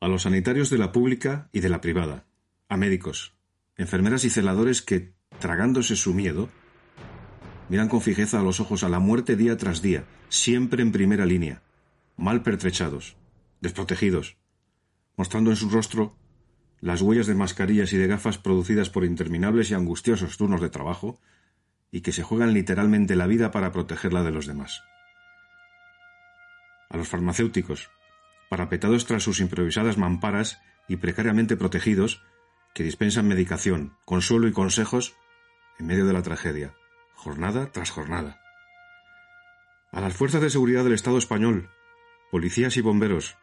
a los sanitarios de la pública y de la privada, a médicos, enfermeras y celadores que, tragándose su miedo, miran con fijeza a los ojos a la muerte día tras día, siempre en primera línea, mal pertrechados, desprotegidos, mostrando en su rostro las huellas de mascarillas y de gafas producidas por interminables y angustiosos turnos de trabajo, y que se juegan literalmente la vida para protegerla de los demás. A los farmacéuticos, parapetados tras sus improvisadas mamparas y precariamente protegidos, que dispensan medicación, consuelo y consejos en medio de la tragedia, jornada tras jornada. A las fuerzas de seguridad del Estado español, policías y bomberos,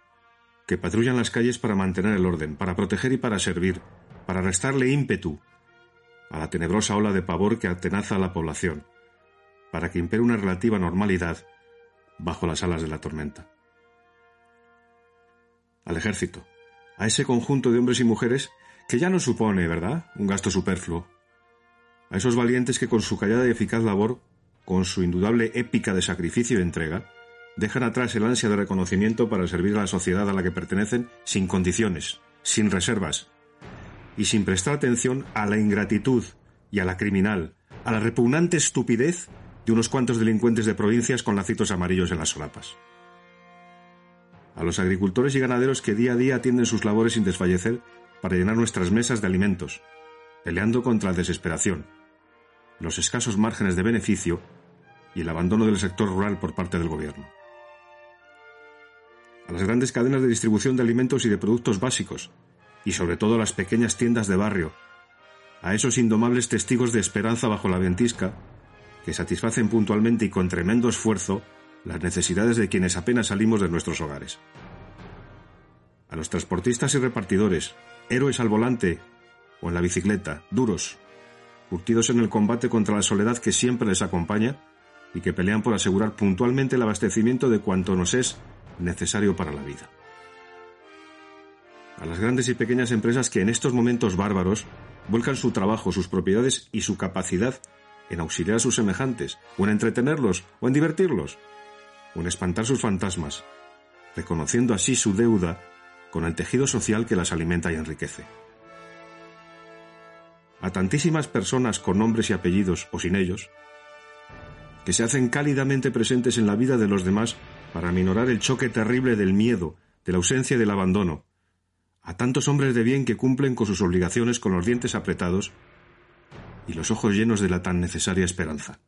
que patrullan las calles para mantener el orden, para proteger y para servir, para restarle ímpetu a la tenebrosa ola de pavor que atenaza a la población, para que impere una relativa normalidad bajo las alas de la tormenta al ejército, a ese conjunto de hombres y mujeres que ya no supone, ¿verdad?, un gasto superfluo. A esos valientes que con su callada y eficaz labor, con su indudable épica de sacrificio y entrega, dejan atrás el ansia de reconocimiento para servir a la sociedad a la que pertenecen sin condiciones, sin reservas, y sin prestar atención a la ingratitud y a la criminal, a la repugnante estupidez de unos cuantos delincuentes de provincias con lacitos amarillos en las solapas a los agricultores y ganaderos que día a día atienden sus labores sin desfallecer para llenar nuestras mesas de alimentos, peleando contra la desesperación, los escasos márgenes de beneficio y el abandono del sector rural por parte del gobierno. A las grandes cadenas de distribución de alimentos y de productos básicos, y sobre todo a las pequeñas tiendas de barrio, a esos indomables testigos de esperanza bajo la ventisca, que satisfacen puntualmente y con tremendo esfuerzo las necesidades de quienes apenas salimos de nuestros hogares. A los transportistas y repartidores, héroes al volante o en la bicicleta, duros, curtidos en el combate contra la soledad que siempre les acompaña y que pelean por asegurar puntualmente el abastecimiento de cuanto nos es necesario para la vida. A las grandes y pequeñas empresas que en estos momentos bárbaros vuelcan su trabajo, sus propiedades y su capacidad en auxiliar a sus semejantes, o en entretenerlos, o en divertirlos, o espantar sus fantasmas, reconociendo así su deuda con el tejido social que las alimenta y enriquece. A tantísimas personas con nombres y apellidos o sin ellos, que se hacen cálidamente presentes en la vida de los demás para minorar el choque terrible del miedo, de la ausencia y del abandono, a tantos hombres de bien que cumplen con sus obligaciones con los dientes apretados y los ojos llenos de la tan necesaria esperanza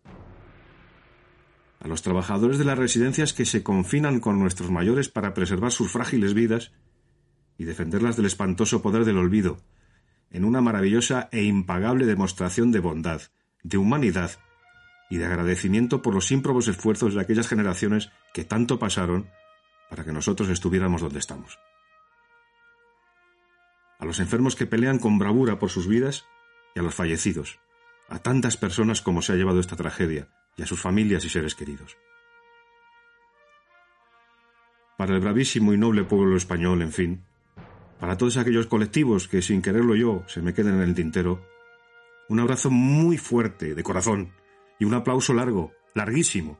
a los trabajadores de las residencias que se confinan con nuestros mayores para preservar sus frágiles vidas y defenderlas del espantoso poder del olvido, en una maravillosa e impagable demostración de bondad, de humanidad y de agradecimiento por los ímprobos esfuerzos de aquellas generaciones que tanto pasaron para que nosotros estuviéramos donde estamos. A los enfermos que pelean con bravura por sus vidas y a los fallecidos, a tantas personas como se ha llevado esta tragedia, y a sus familias y seres queridos. Para el bravísimo y noble pueblo español, en fin, para todos aquellos colectivos que sin quererlo yo se me queden en el tintero, un abrazo muy fuerte, de corazón, y un aplauso largo, larguísimo,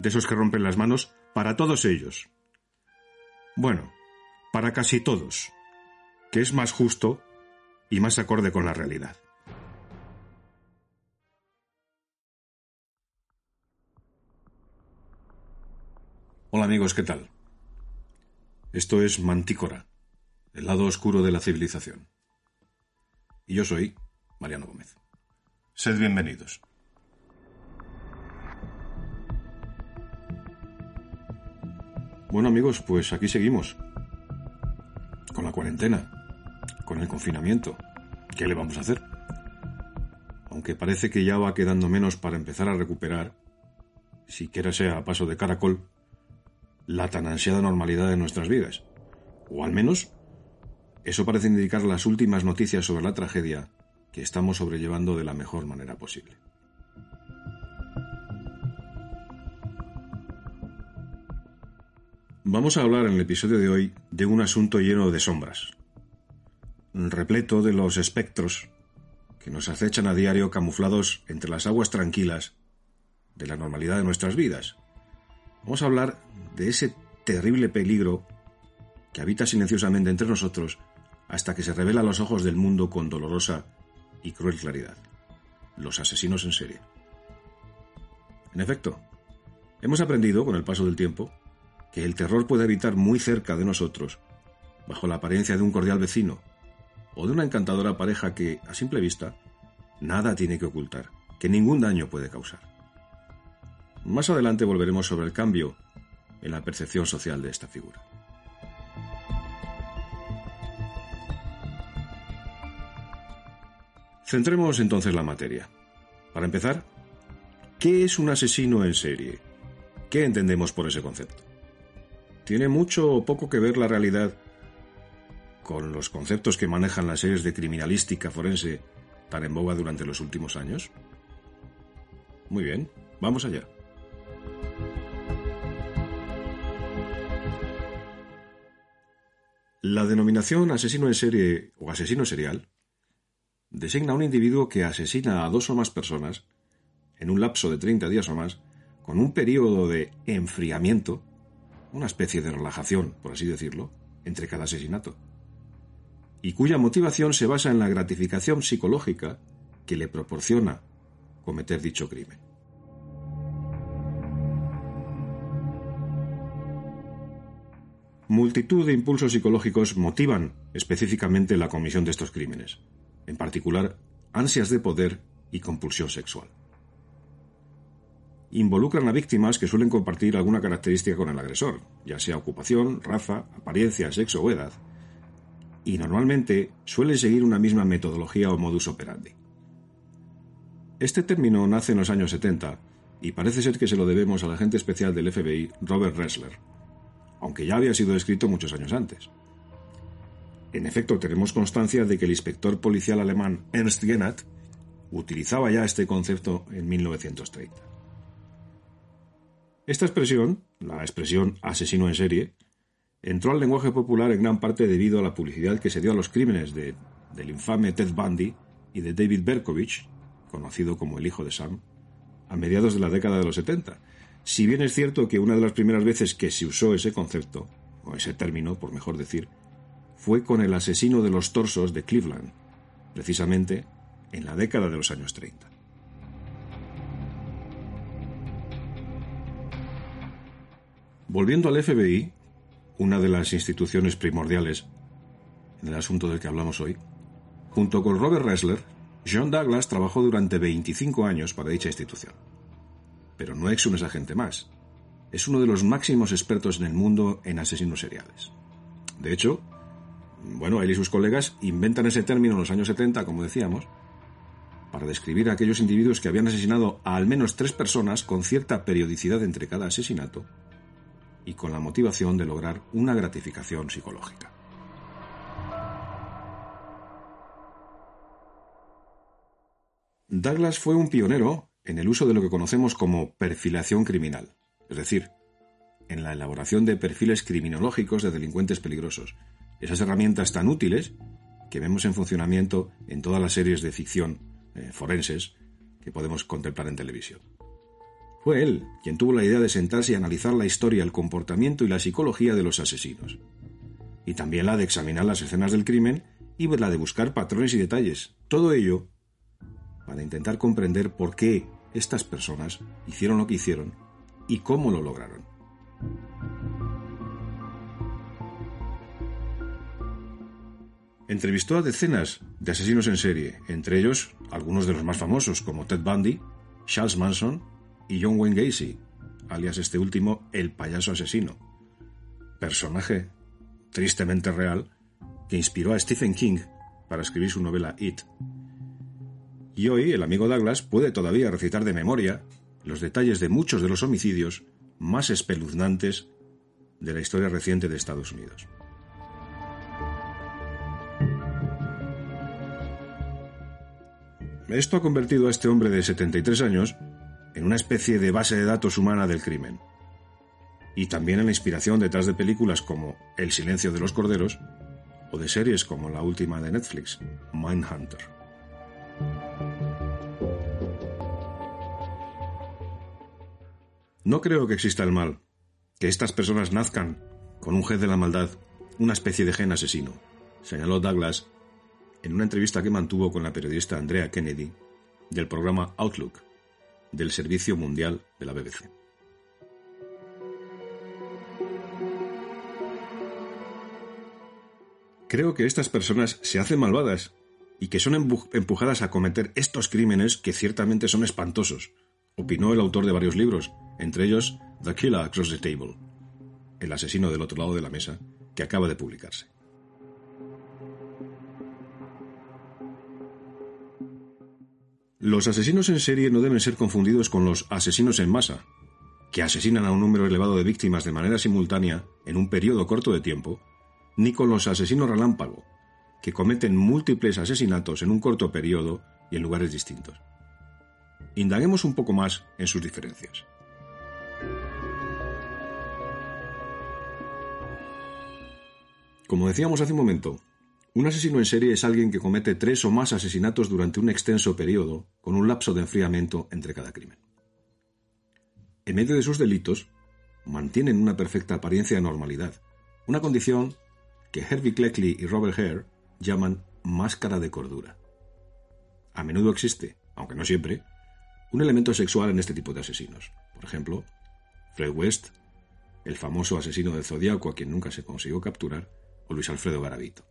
de esos que rompen las manos, para todos ellos. Bueno, para casi todos, que es más justo y más acorde con la realidad. Hola amigos, ¿qué tal? Esto es Mantícora, el lado oscuro de la civilización. Y yo soy Mariano Gómez. Sed bienvenidos. Bueno amigos, pues aquí seguimos. Con la cuarentena, con el confinamiento. ¿Qué le vamos a hacer? Aunque parece que ya va quedando menos para empezar a recuperar, siquiera sea a paso de caracol, la tan ansiada normalidad de nuestras vidas. O al menos, eso parece indicar las últimas noticias sobre la tragedia que estamos sobrellevando de la mejor manera posible. Vamos a hablar en el episodio de hoy de un asunto lleno de sombras, repleto de los espectros que nos acechan a diario camuflados entre las aguas tranquilas de la normalidad de nuestras vidas. Vamos a hablar de ese terrible peligro que habita silenciosamente entre nosotros hasta que se revela a los ojos del mundo con dolorosa y cruel claridad. Los asesinos en serie. En efecto, hemos aprendido con el paso del tiempo que el terror puede habitar muy cerca de nosotros, bajo la apariencia de un cordial vecino o de una encantadora pareja que, a simple vista, nada tiene que ocultar, que ningún daño puede causar. Más adelante volveremos sobre el cambio en la percepción social de esta figura. Centremos entonces la materia. Para empezar, ¿qué es un asesino en serie? ¿Qué entendemos por ese concepto? ¿Tiene mucho o poco que ver la realidad con los conceptos que manejan las series de criminalística forense tan en boga durante los últimos años? Muy bien, vamos allá. La denominación asesino en serie o asesino serial designa a un individuo que asesina a dos o más personas en un lapso de 30 días o más, con un periodo de enfriamiento, una especie de relajación, por así decirlo, entre cada asesinato, y cuya motivación se basa en la gratificación psicológica que le proporciona cometer dicho crimen. Multitud de impulsos psicológicos motivan específicamente la comisión de estos crímenes en particular ansias de poder y compulsión sexual. Involucran a víctimas que suelen compartir alguna característica con el agresor, ya sea ocupación, raza, apariencia, sexo o edad, y normalmente suelen seguir una misma metodología o modus operandi. Este término nace en los años 70 y parece ser que se lo debemos al agente especial del FBI, Robert Ressler, aunque ya había sido escrito muchos años antes. En efecto, tenemos constancia de que el inspector policial alemán Ernst Genat utilizaba ya este concepto en 1930. Esta expresión, la expresión asesino en serie, entró al lenguaje popular en gran parte debido a la publicidad que se dio a los crímenes de, del infame Ted Bundy y de David Berkovich, conocido como el hijo de Sam, a mediados de la década de los 70. Si bien es cierto que una de las primeras veces que se usó ese concepto, o ese término, por mejor decir, fue con el asesino de los torsos de Cleveland, precisamente en la década de los años 30. Volviendo al FBI, una de las instituciones primordiales en el asunto del que hablamos hoy, junto con Robert Ressler, John Douglas trabajó durante 25 años para dicha institución. Pero no es un agente más. Es uno de los máximos expertos en el mundo en asesinos seriales. De hecho, bueno, él y sus colegas inventan ese término en los años 70, como decíamos, para describir a aquellos individuos que habían asesinado a al menos tres personas con cierta periodicidad entre cada asesinato y con la motivación de lograr una gratificación psicológica. Douglas fue un pionero en el uso de lo que conocemos como perfilación criminal, es decir, en la elaboración de perfiles criminológicos de delincuentes peligrosos, esas herramientas tan útiles que vemos en funcionamiento en todas las series de ficción eh, forenses que podemos contemplar en televisión. Fue él quien tuvo la idea de sentarse y analizar la historia, el comportamiento y la psicología de los asesinos, y también la de examinar las escenas del crimen y la de buscar patrones y detalles, todo ello para intentar comprender por qué estas personas hicieron lo que hicieron y cómo lo lograron. Entrevistó a decenas de asesinos en serie, entre ellos algunos de los más famosos como Ted Bundy, Charles Manson y John Wayne Gacy, alias este último el payaso asesino, personaje tristemente real que inspiró a Stephen King para escribir su novela It. Y hoy el amigo Douglas puede todavía recitar de memoria los detalles de muchos de los homicidios más espeluznantes de la historia reciente de Estados Unidos. Esto ha convertido a este hombre de 73 años en una especie de base de datos humana del crimen. Y también en la inspiración detrás de películas como El silencio de los corderos o de series como la última de Netflix, Mindhunter. No creo que exista el mal, que estas personas nazcan con un jefe de la maldad una especie de gen asesino, señaló Douglas en una entrevista que mantuvo con la periodista Andrea Kennedy del programa Outlook del Servicio Mundial de la BBC. Creo que estas personas se hacen malvadas y que son empujadas a cometer estos crímenes que ciertamente son espantosos, opinó el autor de varios libros, entre ellos The Killer Across the Table, el asesino del otro lado de la mesa, que acaba de publicarse. Los asesinos en serie no deben ser confundidos con los asesinos en masa, que asesinan a un número elevado de víctimas de manera simultánea en un periodo corto de tiempo, ni con los asesinos relámpago, que cometen múltiples asesinatos en un corto periodo y en lugares distintos. Indaguemos un poco más en sus diferencias. Como decíamos hace un momento, un asesino en serie es alguien que comete tres o más asesinatos durante un extenso periodo, con un lapso de enfriamiento entre cada crimen. En medio de sus delitos, mantienen una perfecta apariencia de normalidad, una condición que Herbie Cleckley y Robert Hare llaman máscara de cordura. A menudo existe, aunque no siempre, un elemento sexual en este tipo de asesinos. Por ejemplo, Fred West, el famoso asesino del zodiaco a quien nunca se consiguió capturar, o Luis Alfredo Garavito.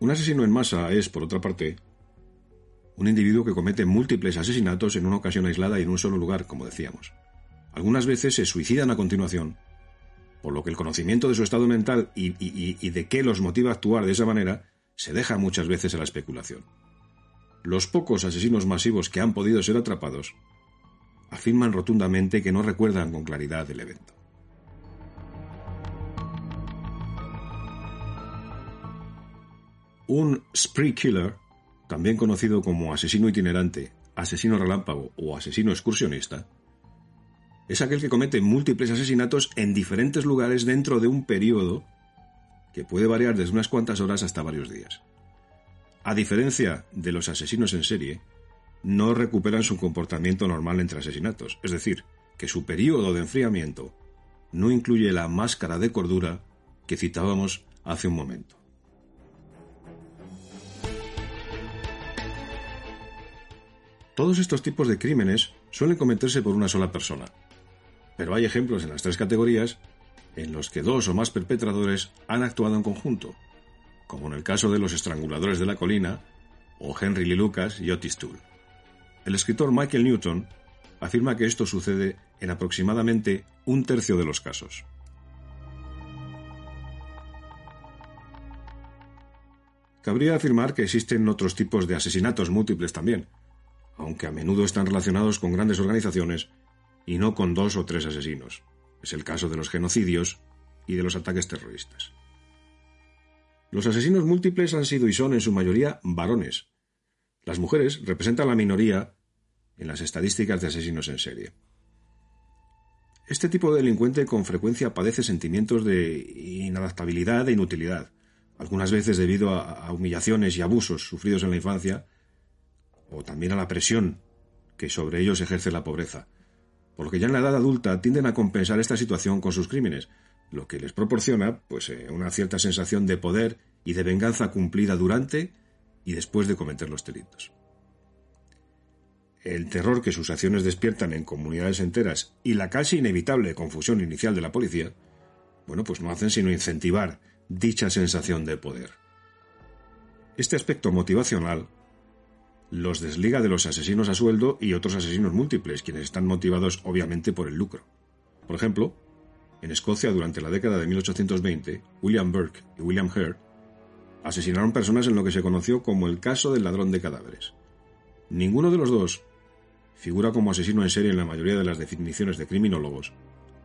Un asesino en masa es, por otra parte, un individuo que comete múltiples asesinatos en una ocasión aislada y en un solo lugar, como decíamos. Algunas veces se suicidan a continuación, por lo que el conocimiento de su estado mental y, de qué los motiva a actuar de esa manera se deja muchas veces a la especulación. Los pocos asesinos masivos que han podido ser atrapados afirman rotundamente que no recuerdan con claridad el evento. Un spree killer, también conocido como asesino itinerante, asesino relámpago o asesino excursionista, es aquel que comete múltiples asesinatos en diferentes lugares dentro de un periodo que puede variar desde unas cuantas horas hasta varios días. A diferencia de los asesinos en serie, no recuperan su comportamiento normal entre asesinatos, es decir, que su periodo de enfriamiento no incluye la máscara de cordura que citábamos hace un momento. Todos estos tipos de crímenes suelen cometerse por una sola persona, pero hay ejemplos en las tres categorías en los que dos o más perpetradores han actuado en conjunto, como en el caso de los estranguladores de la colina o Henry Lee Lucas y Otis Toole. El escritor Michael Newton afirma que esto sucede en aproximadamente un tercio de los casos. Cabría afirmar que existen otros tipos de asesinatos múltiples también, aunque a menudo están relacionados con grandes organizaciones y no con dos o tres asesinos. Es el caso de los genocidios y de los ataques terroristas. Los asesinos múltiples han sido y son en su mayoría varones, las mujeres representan la minoría en las estadísticas de asesinos en serie. Este tipo de delincuente con frecuencia padece sentimientos de inadaptabilidad e inutilidad, algunas veces debido a, humillaciones y abusos sufridos en la infancia, o también a la presión que sobre ellos ejerce la pobreza, por lo que ya en la edad adulta tienden a compensar esta situación con sus crímenes, lo que les proporciona pues, eh, una cierta sensación de poder y de venganza cumplida durante y después de cometer los delitos. El terror que sus acciones despiertan en comunidades enteras y la casi inevitable confusión inicial de la policía, bueno, pues no hacen sino incentivar dicha sensación de poder. Este aspecto motivacional los desliga de los asesinos a sueldo y otros asesinos múltiples, quienes están motivados obviamente por el lucro. Por ejemplo, en Escocia durante la década de 1820, William Burke y William Hare asesinaron personas en lo que se conoció como el caso del ladrón de cadáveres. Ninguno de los dos figura como asesino en serie en la mayoría de las definiciones de criminólogos,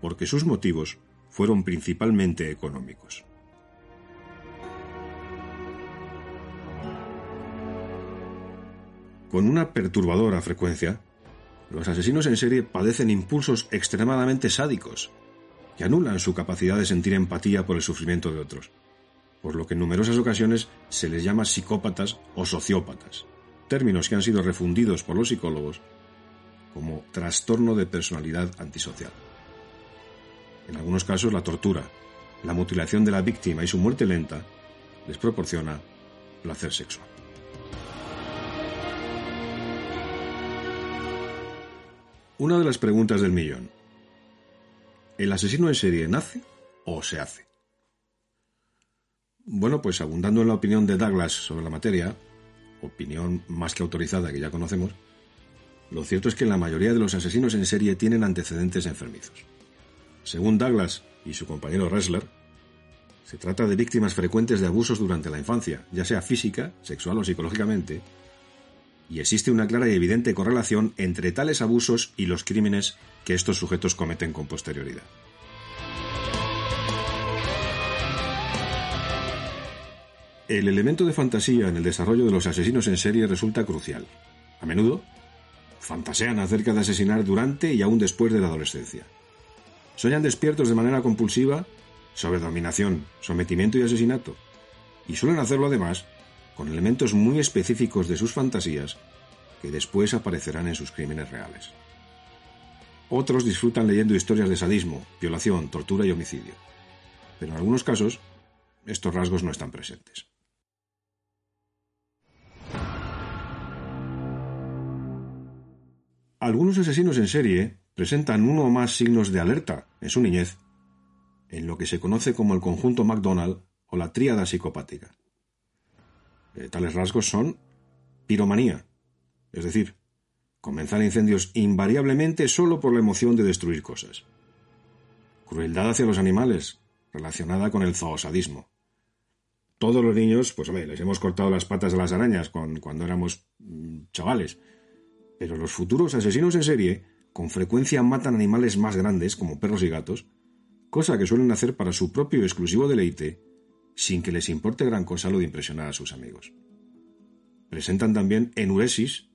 porque sus motivos fueron principalmente económicos. Con una perturbadora frecuencia, los asesinos en serie padecen impulsos extremadamente sádicos, que anulan su capacidad de sentir empatía por el sufrimiento de otros por lo que en numerosas ocasiones se les llama psicópatas o sociópatas, términos que han sido refundidos por los psicólogos como trastorno de personalidad antisocial. En algunos casos, la tortura, la mutilación de la víctima y su muerte lenta les proporciona placer sexual. Una de las preguntas del millón. ¿El asesino en serie nace o se hace? Bueno, pues abundando en la opinión de Douglas sobre la materia, opinión más que autorizada que ya conocemos, lo cierto es que la mayoría de los asesinos en serie tienen antecedentes enfermizos. Según Douglas y su compañero Ressler, se trata de víctimas frecuentes de abusos durante la infancia, ya sea física, sexual o psicológicamente, y existe una clara y evidente correlación entre tales abusos y los crímenes que estos sujetos cometen con posterioridad. El elemento de fantasía en el desarrollo de los asesinos en serie resulta crucial. A menudo, fantasean acerca de asesinar durante y aún después de la adolescencia. Soñan despiertos de manera compulsiva sobre dominación, sometimiento y asesinato, y suelen hacerlo además con elementos muy específicos de sus fantasías que después aparecerán en sus crímenes reales. Otros disfrutan leyendo historias de sadismo, violación, tortura y homicidio, pero en algunos casos estos rasgos no están presentes. Algunos asesinos en serie presentan uno o más signos de alerta en su niñez, en lo que se conoce como el conjunto McDonald o la tríada psicopática. Eh, tales rasgos son piromanía, es decir, comenzar incendios invariablemente solo por la emoción de destruir cosas. Crueldad hacia los animales, relacionada con el zoosadismo. Todos los niños, pues hombre, les hemos cortado las patas a las arañas cuando éramos mm, chavales, pero los futuros asesinos en serie con frecuencia matan animales más grandes, como perros y gatos, cosa que suelen hacer para su propio exclusivo deleite sin que les importe gran cosa lo de impresionar a sus amigos. Presentan también enuresis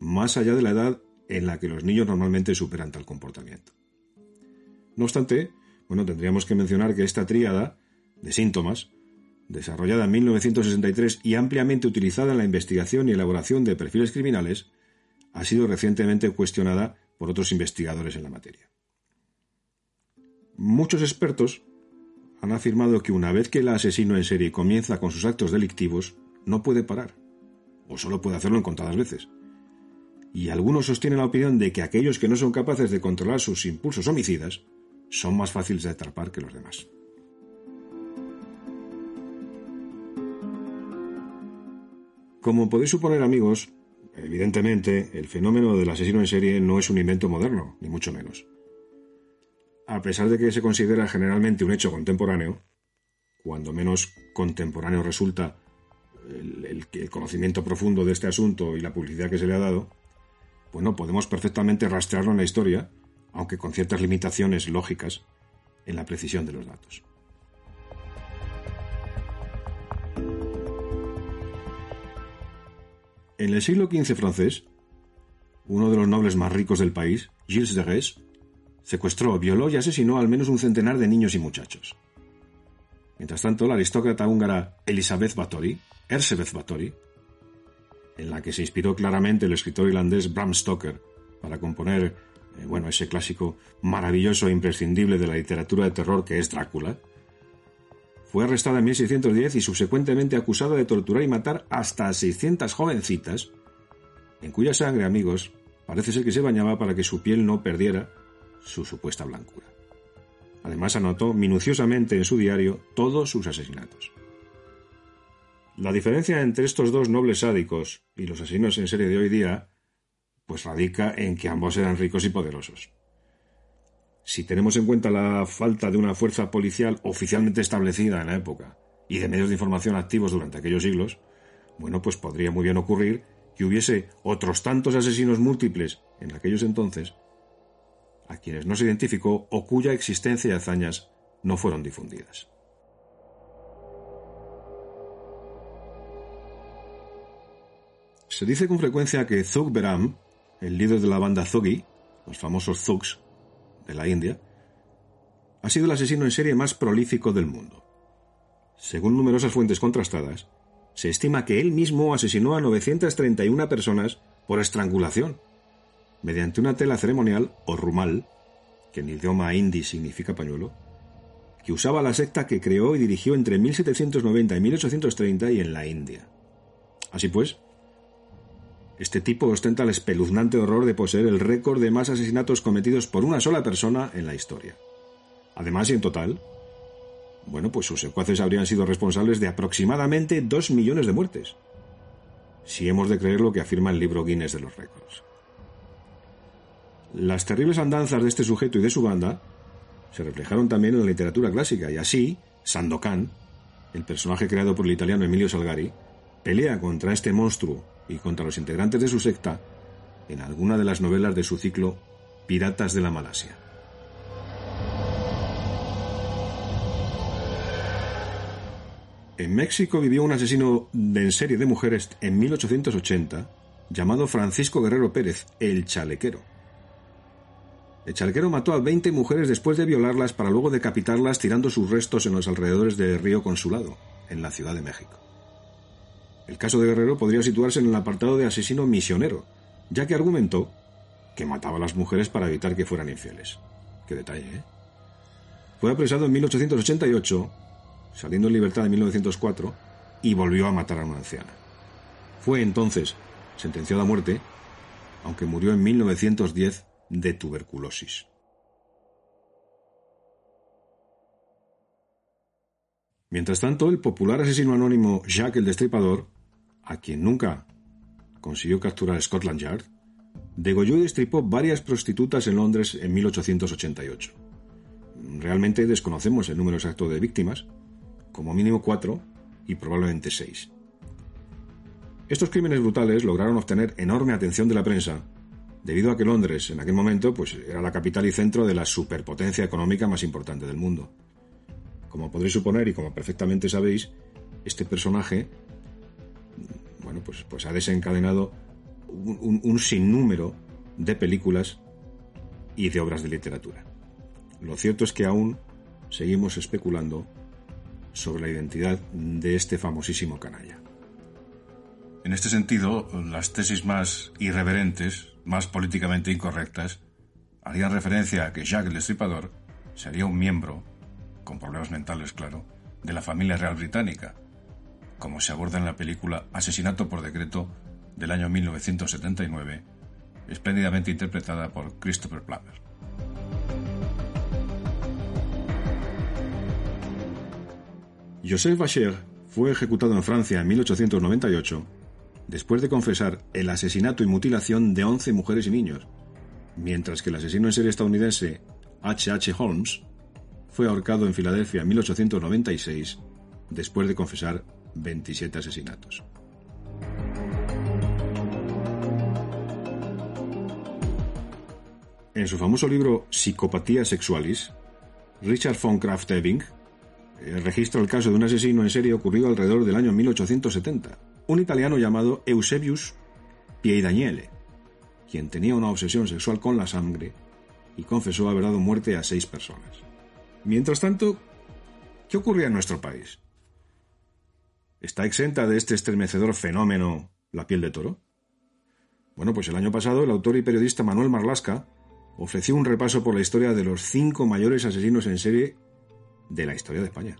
más allá de la edad en la que los niños normalmente superan tal comportamiento. No obstante, bueno, tendríamos que mencionar que esta tríada de síntomas, desarrollada en 1963 y ampliamente utilizada en la investigación y elaboración de perfiles criminales, ha sido recientemente cuestionada por otros investigadores en la materia. Muchos expertos han afirmado que una vez que el asesino en serie comienza con sus actos delictivos, no puede parar, o solo puede hacerlo en contadas veces. Y algunos sostienen la opinión de que aquellos que no son capaces de controlar sus impulsos homicidas son más fáciles de atrapar que los demás. Como podéis suponer amigos, evidentemente el fenómeno del asesino en serie no es un invento moderno, ni mucho menos a pesar de que se considera generalmente un hecho contemporáneo, cuando menos contemporáneo resulta el, conocimiento profundo de este asunto y la publicidad que se le ha dado, bueno, podemos perfectamente rastrearlo en la historia, aunque con ciertas limitaciones lógicas en la precisión de los datos. En el siglo XV francés, uno de los nobles más ricos del país, Gilles de Rais, Secuestró, violó y asesinó al menos un centenar de niños y muchachos. Mientras tanto, la aristócrata húngara Elisabeth Báthory, Erzsébet Báthory, en la que se inspiró claramente el escritor irlandés Bram Stoker para componer, eh, bueno, ese clásico maravilloso e imprescindible de la literatura de terror que es Drácula, fue arrestada en 1610 y subsecuentemente acusada de torturar y matar hasta 600 jovencitas, en cuya sangre, amigos, parece ser que se bañaba para que su piel no perdiera su supuesta blancura. Además anotó minuciosamente en su diario todos sus asesinatos. La diferencia entre estos dos nobles sádicos y los asesinos en serie de hoy día, pues radica en que ambos eran ricos y poderosos. Si tenemos en cuenta la falta de una fuerza policial oficialmente establecida en la época y de medios de información activos durante aquellos siglos, bueno, pues podría muy bien ocurrir que hubiese otros tantos asesinos múltiples en aquellos entonces a quienes no se identificó o cuya existencia y hazañas no fueron difundidas. Se dice con frecuencia que Zug Beram, el líder de la banda Thugi, los famosos Thugs de la India, ha sido el asesino en serie más prolífico del mundo. Según numerosas fuentes contrastadas, se estima que él mismo asesinó a 931 personas por estrangulación mediante una tela ceremonial o rumal, que en idioma hindi significa pañuelo, que usaba la secta que creó y dirigió entre 1790 y 1830 y en la India. Así pues, este tipo ostenta el espeluznante horror de poseer el récord de más asesinatos cometidos por una sola persona en la historia. Además, y en total, bueno, pues sus secuaces habrían sido responsables de aproximadamente dos millones de muertes, si hemos de creer lo que afirma el libro Guinness de los récords. Las terribles andanzas de este sujeto y de su banda se reflejaron también en la literatura clásica, y así, Sandokan, el personaje creado por el italiano Emilio Salgari, pelea contra este monstruo y contra los integrantes de su secta en alguna de las novelas de su ciclo Piratas de la Malasia. En México vivió un asesino en serie de mujeres en 1880 llamado Francisco Guerrero Pérez, el chalequero. El chalequero mató a 20 mujeres después de violarlas para luego decapitarlas tirando sus restos en los alrededores del río Consulado, en la Ciudad de México. El caso de Guerrero podría situarse en el apartado de asesino misionero, ya que argumentó que mataba a las mujeres para evitar que fueran infieles. Qué detalle, ¿eh? Fue apresado en 1888, saliendo en libertad en 1904, y volvió a matar a una anciana. Fue entonces sentenciado a muerte, aunque murió en 1910 de tuberculosis. Mientras tanto, el popular asesino anónimo Jack el Destripador, a quien nunca consiguió capturar Scotland Yard, degolló y destripó varias prostitutas en Londres en 1888. Realmente desconocemos el número exacto de víctimas, como mínimo cuatro y probablemente seis. Estos crímenes brutales lograron obtener enorme atención de la prensa, debido a que Londres en aquel momento pues, era la capital y centro de la superpotencia económica más importante del mundo. Como podréis suponer y como perfectamente sabéis, este personaje bueno, pues, pues ha desencadenado un, sinnúmero de películas y de obras de literatura. Lo cierto es que aún seguimos especulando sobre la identidad de este famosísimo canalla. En este sentido, las tesis más irreverentes, más políticamente incorrectas, harían referencia a que Jacques el Destripador sería un miembro con problemas mentales, claro, de la familia real británica, como se aborda en la película Asesinato por Decreto del año 1979, espléndidamente interpretada por Christopher Plummer. Joseph Bacher fue ejecutado en Francia en 1898 después de confesar el asesinato y mutilación de 11 mujeres y niños, mientras que el asesino en serie estadounidense H. H. Holmes fue ahorcado en Filadelfia en 1896 después de confesar 27 asesinatos. En su famoso libro Psicopatía Sexualis, Richard von Kraft-Ebing eh, registra el caso de un asesino en serie ocurrido alrededor del año 1870, un italiano llamado Eusebius Piedaniele, quien tenía una obsesión sexual con la sangre y confesó haber dado muerte a seis personas. Mientras tanto, ¿qué ocurría en nuestro país? ¿Está exenta de este estremecedor fenómeno la piel de toro? Bueno, pues el año pasado el autor y periodista Manuel Marlasca ofreció un repaso por la historia de los cinco mayores asesinos en serie de la historia de España.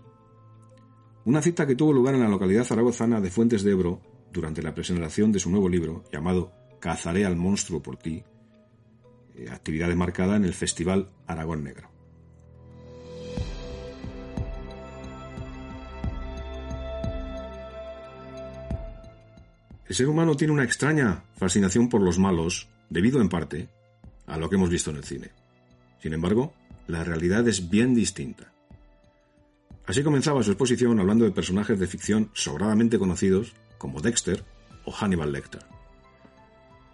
Una cita que tuvo lugar en la localidad zaragozana de Fuentes de Ebro durante la presentación de su nuevo libro llamado Cazaré al monstruo por ti, eh, actividad marcada en el Festival Aragón Negro. El ser humano tiene una extraña fascinación por los malos, debido en parte a lo que hemos visto en el cine. Sin embargo, la realidad es bien distinta. Así comenzaba su exposición hablando de personajes de ficción sobradamente conocidos como Dexter o Hannibal Lecter.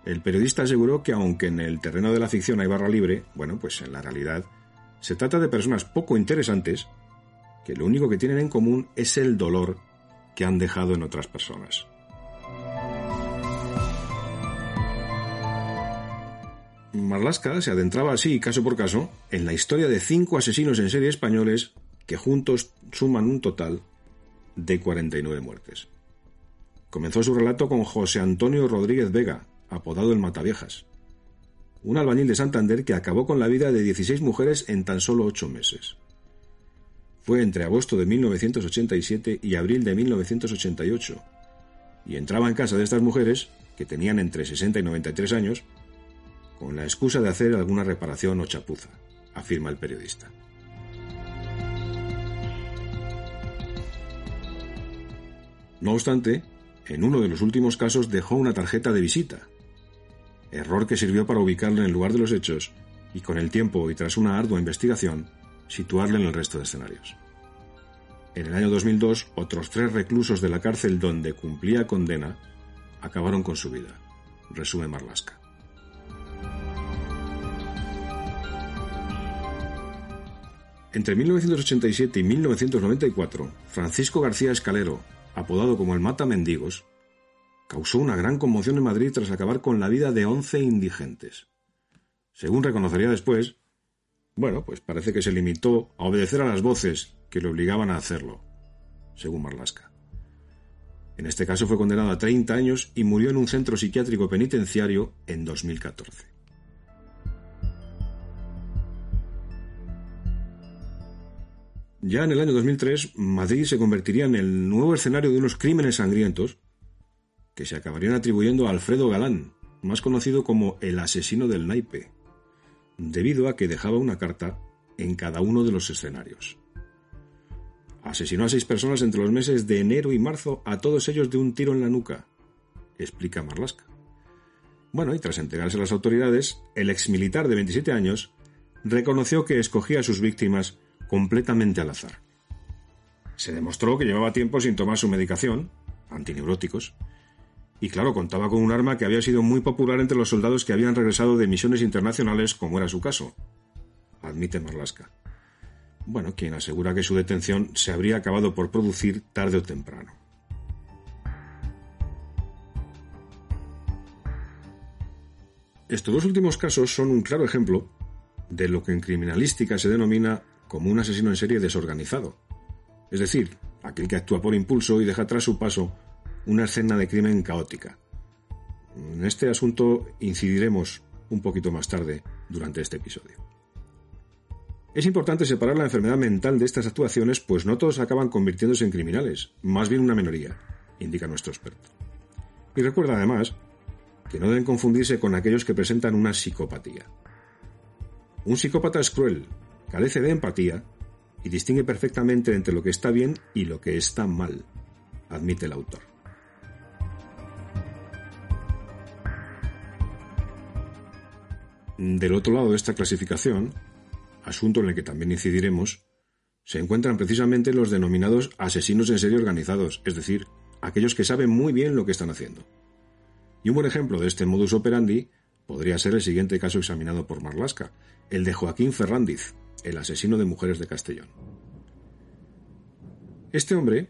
El periodista aseguró que aunque en el terreno de la ficción hay barra libre, bueno, pues en la realidad se trata de personas poco interesantes que lo único que tienen en común es el dolor que han dejado en otras personas. Marlaska se adentraba así, caso por caso, en la historia de cinco asesinos en serie españoles que juntos suman un total de 49 muertes. Comenzó su relato con José Antonio Rodríguez Vega, apodado el Mataviejas. un albañil de Santander que acabó con la vida de 16 mujeres en tan solo ocho meses. Fue entre agosto de 1987 y abril de 1988, y entraba en casa de estas mujeres, que tenían entre 60 y 93 años, con la excusa de hacer alguna reparación o chapuza, afirma el periodista. No obstante, en uno de los últimos casos dejó una tarjeta de visita, error que sirvió para ubicarle en el lugar de los hechos y con el tiempo y tras una ardua investigación, situarle en el resto de escenarios. En el año 2002, otros tres reclusos de la cárcel donde cumplía condena acabaron con su vida, resume Marlasca. Entre 1987 y 1994, Francisco García Escalero, apodado como el Mata Mendigos, causó una gran conmoción en Madrid tras acabar con la vida de 11 indigentes. Según reconocería después, bueno, pues parece que se limitó a obedecer a las voces que le obligaban a hacerlo, según Marlasca. En este caso fue condenado a 30 años y murió en un centro psiquiátrico penitenciario en 2014. Ya en el año 2003, Madrid se convertiría en el nuevo escenario de unos crímenes sangrientos que se acabarían atribuyendo a Alfredo Galán, más conocido como el asesino del naipe, debido a que dejaba una carta en cada uno de los escenarios. Asesinó a seis personas entre los meses de enero y marzo, a todos ellos de un tiro en la nuca, explica Marlasca. Bueno, y tras entregarse a las autoridades, el exmilitar de 27 años reconoció que escogía a sus víctimas completamente al azar. Se demostró que llevaba tiempo sin tomar su medicación, antineuróticos, y claro, contaba con un arma que había sido muy popular entre los soldados que habían regresado de misiones internacionales, como era su caso, admite Marlaska. Bueno, quien asegura que su detención se habría acabado por producir tarde o temprano. Estos dos últimos casos son un claro ejemplo de lo que en criminalística se denomina como un asesino en serie desorganizado. Es decir, aquel que actúa por impulso y deja tras su paso una escena de crimen caótica. En este asunto incidiremos un poquito más tarde durante este episodio. Es importante separar la enfermedad mental de estas actuaciones, pues no todos acaban convirtiéndose en criminales, más bien una minoría, indica nuestro experto. Y recuerda además que no deben confundirse con aquellos que presentan una psicopatía. Un psicópata es cruel, carece de empatía y distingue perfectamente entre lo que está bien y lo que está mal, admite el autor. Del otro lado de esta clasificación, asunto en el que también incidiremos, se encuentran precisamente los denominados asesinos en serie organizados, es decir, aquellos que saben muy bien lo que están haciendo. Y un buen ejemplo de este modus operandi podría ser el siguiente caso examinado por Marlasca, el de Joaquín Ferrandiz, el asesino de mujeres de Castellón. Este hombre,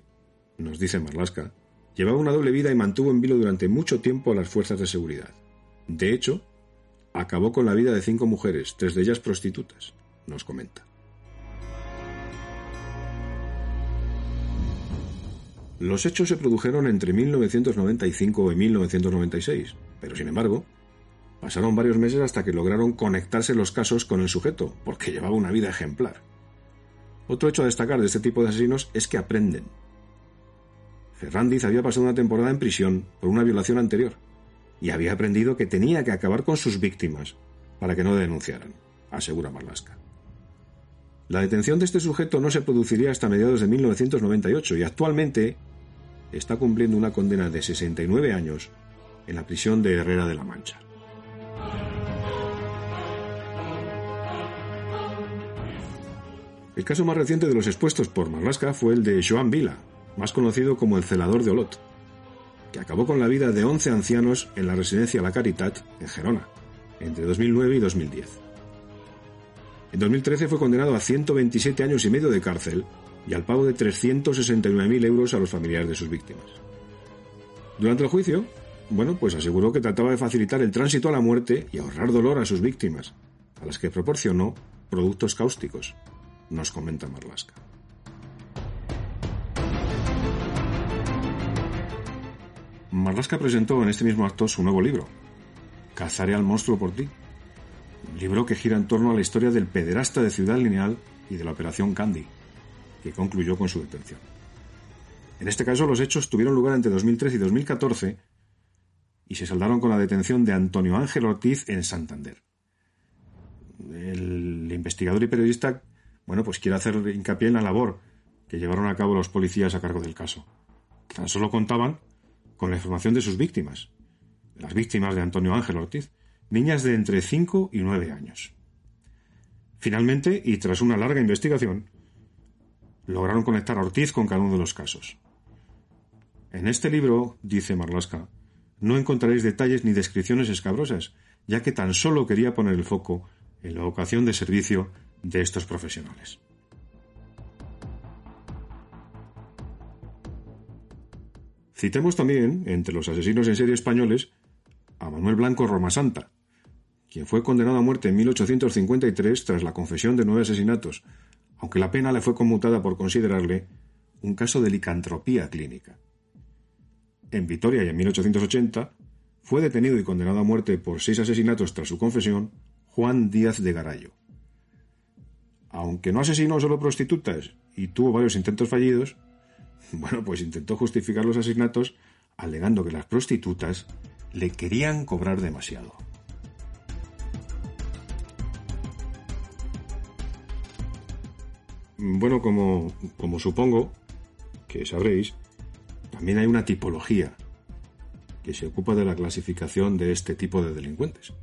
nos dice Marlasca, llevaba una doble vida y mantuvo en vilo durante mucho tiempo a las fuerzas de seguridad. De hecho, acabó con la vida de cinco mujeres, tres de ellas prostitutas, nos comenta. Los hechos se produjeron entre 1995 y 1996, pero sin embargo, pasaron varios meses hasta que lograron conectarse los casos con el sujeto, porque llevaba una vida ejemplar. Otro hecho a destacar de este tipo de asesinos es que aprenden. Ferrandiz había pasado una temporada en prisión por una violación anterior, y había aprendido que tenía que acabar con sus víctimas para que no denunciaran, asegura Marlaska. La detención de este sujeto no se produciría hasta mediados de 1998 y actualmente está cumpliendo una condena de 69 años en la prisión de Herrera de la Mancha. El caso más reciente de los expuestos por Marlaska fue el de Joan Vila, más conocido como el celador de Olot, que acabó con la vida de 11 ancianos en la residencia La Caritat, en Gerona, entre 2009 y 2010. En 2013 fue condenado a 127 años y medio de cárcel y al pago de 369.000 euros a los familiares de sus víctimas. Durante el juicio, bueno, pues aseguró que trataba de facilitar el tránsito a la muerte y ahorrar dolor a sus víctimas, a las que proporcionó productos cáusticos, nos comenta Marlasca. Marlaska presentó en este mismo acto su nuevo libro, Cazaré al monstruo por ti, libro que gira en torno a la historia del pederasta de Ciudad Lineal y de la Operación Candy, que concluyó con su detención. En este caso, los hechos tuvieron lugar entre 2013 y 2014 y se saldaron con la detención de Antonio Ángel Ortiz en Santander. El investigador y periodista, bueno, pues quiere hacer hincapié en la labor que llevaron a cabo los policías a cargo del caso. Tan solo contaban con la información de sus víctimas, las víctimas de Antonio Ángel Ortiz, niñas de entre 5 y 9 años. Finalmente, y tras una larga investigación, lograron conectar a Ortiz con cada uno de los casos. En este libro, dice Marlaska, no encontraréis detalles ni descripciones escabrosas, ya que tan solo quería poner el foco en la vocación de servicio de estos profesionales. Citemos también, entre los asesinos en serie españoles, a Manuel Blanco Romasanta, quien fue condenado a muerte en 1853 tras la confesión de nueve asesinatos, aunque la pena le fue conmutada por considerarle un caso de licantropía clínica. En Vitoria y en 1880 fue detenido y condenado a muerte por seis asesinatos tras su confesión Juan Díaz de Garallo. Aunque no asesinó solo prostitutas y tuvo varios intentos fallidos, bueno, pues intentó justificar los asesinatos alegando que las prostitutas le querían cobrar demasiado. Bueno, como, como supongo que sabréis, también hay una tipología que se ocupa de la clasificación de este tipo de delincuentes.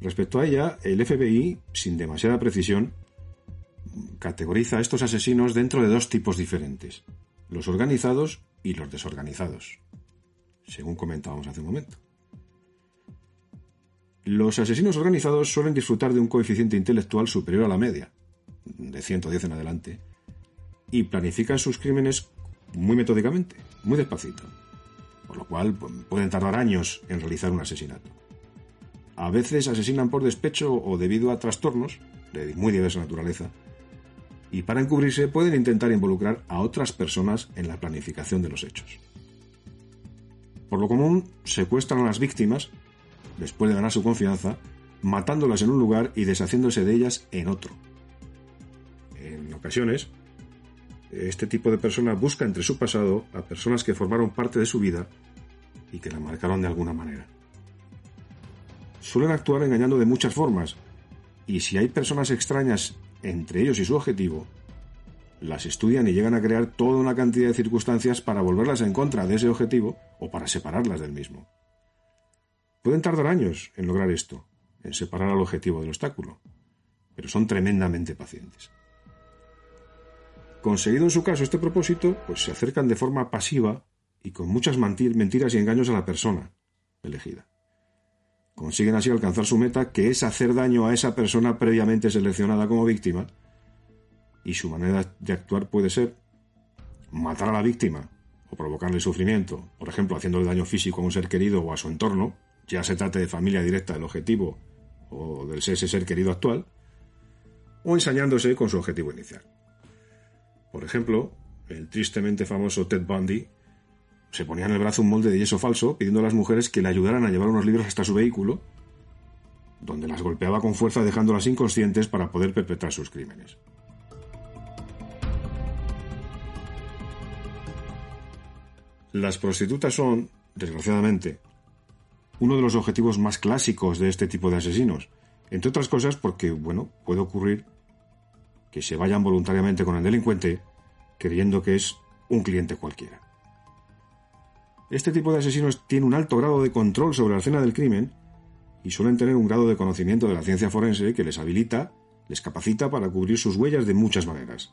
Respecto a ella, el FBI, sin demasiada precisión, categoriza a estos asesinos dentro de dos tipos diferentes, los organizados y los desorganizados según comentábamos hace un momento. Los asesinos organizados suelen disfrutar de un coeficiente intelectual superior a la media, de 110 en adelante, y planifican sus crímenes muy metódicamente, muy despacito, por lo cual pues, pueden tardar años en realizar un asesinato. A veces asesinan por despecho o debido a trastornos de muy diversa naturaleza, y para encubrirse pueden intentar involucrar a otras personas en la planificación de los hechos. Por lo común, secuestran a las víctimas, después de ganar su confianza, matándolas en un lugar y deshaciéndose de ellas en otro. En ocasiones, este tipo de persona busca entre su pasado a personas que formaron parte de su vida y que la marcaron de alguna manera. Suelen actuar engañando de muchas formas, y si hay personas extrañas entre ellos y su objetivo, las estudian y llegan a crear toda una cantidad de circunstancias para volverlas en contra de ese objetivo o para separarlas del mismo. Pueden tardar años en lograr esto, en separar al objetivo del obstáculo, pero son tremendamente pacientes. Conseguido en su caso este propósito, pues se acercan de forma pasiva y con muchas mentiras y engaños a la persona elegida. Consiguen así alcanzar su meta, que es hacer daño a esa persona previamente seleccionada como víctima, y su manera de actuar puede ser matar a la víctima o provocarle sufrimiento, por ejemplo, haciéndole daño físico a un ser querido o a su entorno, ya se trate de familia directa del objetivo o del ese ser querido actual, o ensañándose con su objetivo inicial. Por ejemplo, el tristemente famoso Ted Bundy se ponía en el brazo un molde de yeso falso pidiendo a las mujeres que le ayudaran a llevar unos libros hasta su vehículo, donde las golpeaba con fuerza dejándolas inconscientes para poder perpetrar sus crímenes. Las prostitutas son, desgraciadamente, uno de los objetivos más clásicos de este tipo de asesinos, entre otras cosas porque, bueno, puede ocurrir que se vayan voluntariamente con el delincuente creyendo que es un cliente cualquiera. Este tipo de asesinos tiene un alto grado de control sobre la escena del crimen y suelen tener un grado de conocimiento de la ciencia forense que les habilita, les capacita para cubrir sus huellas de muchas maneras.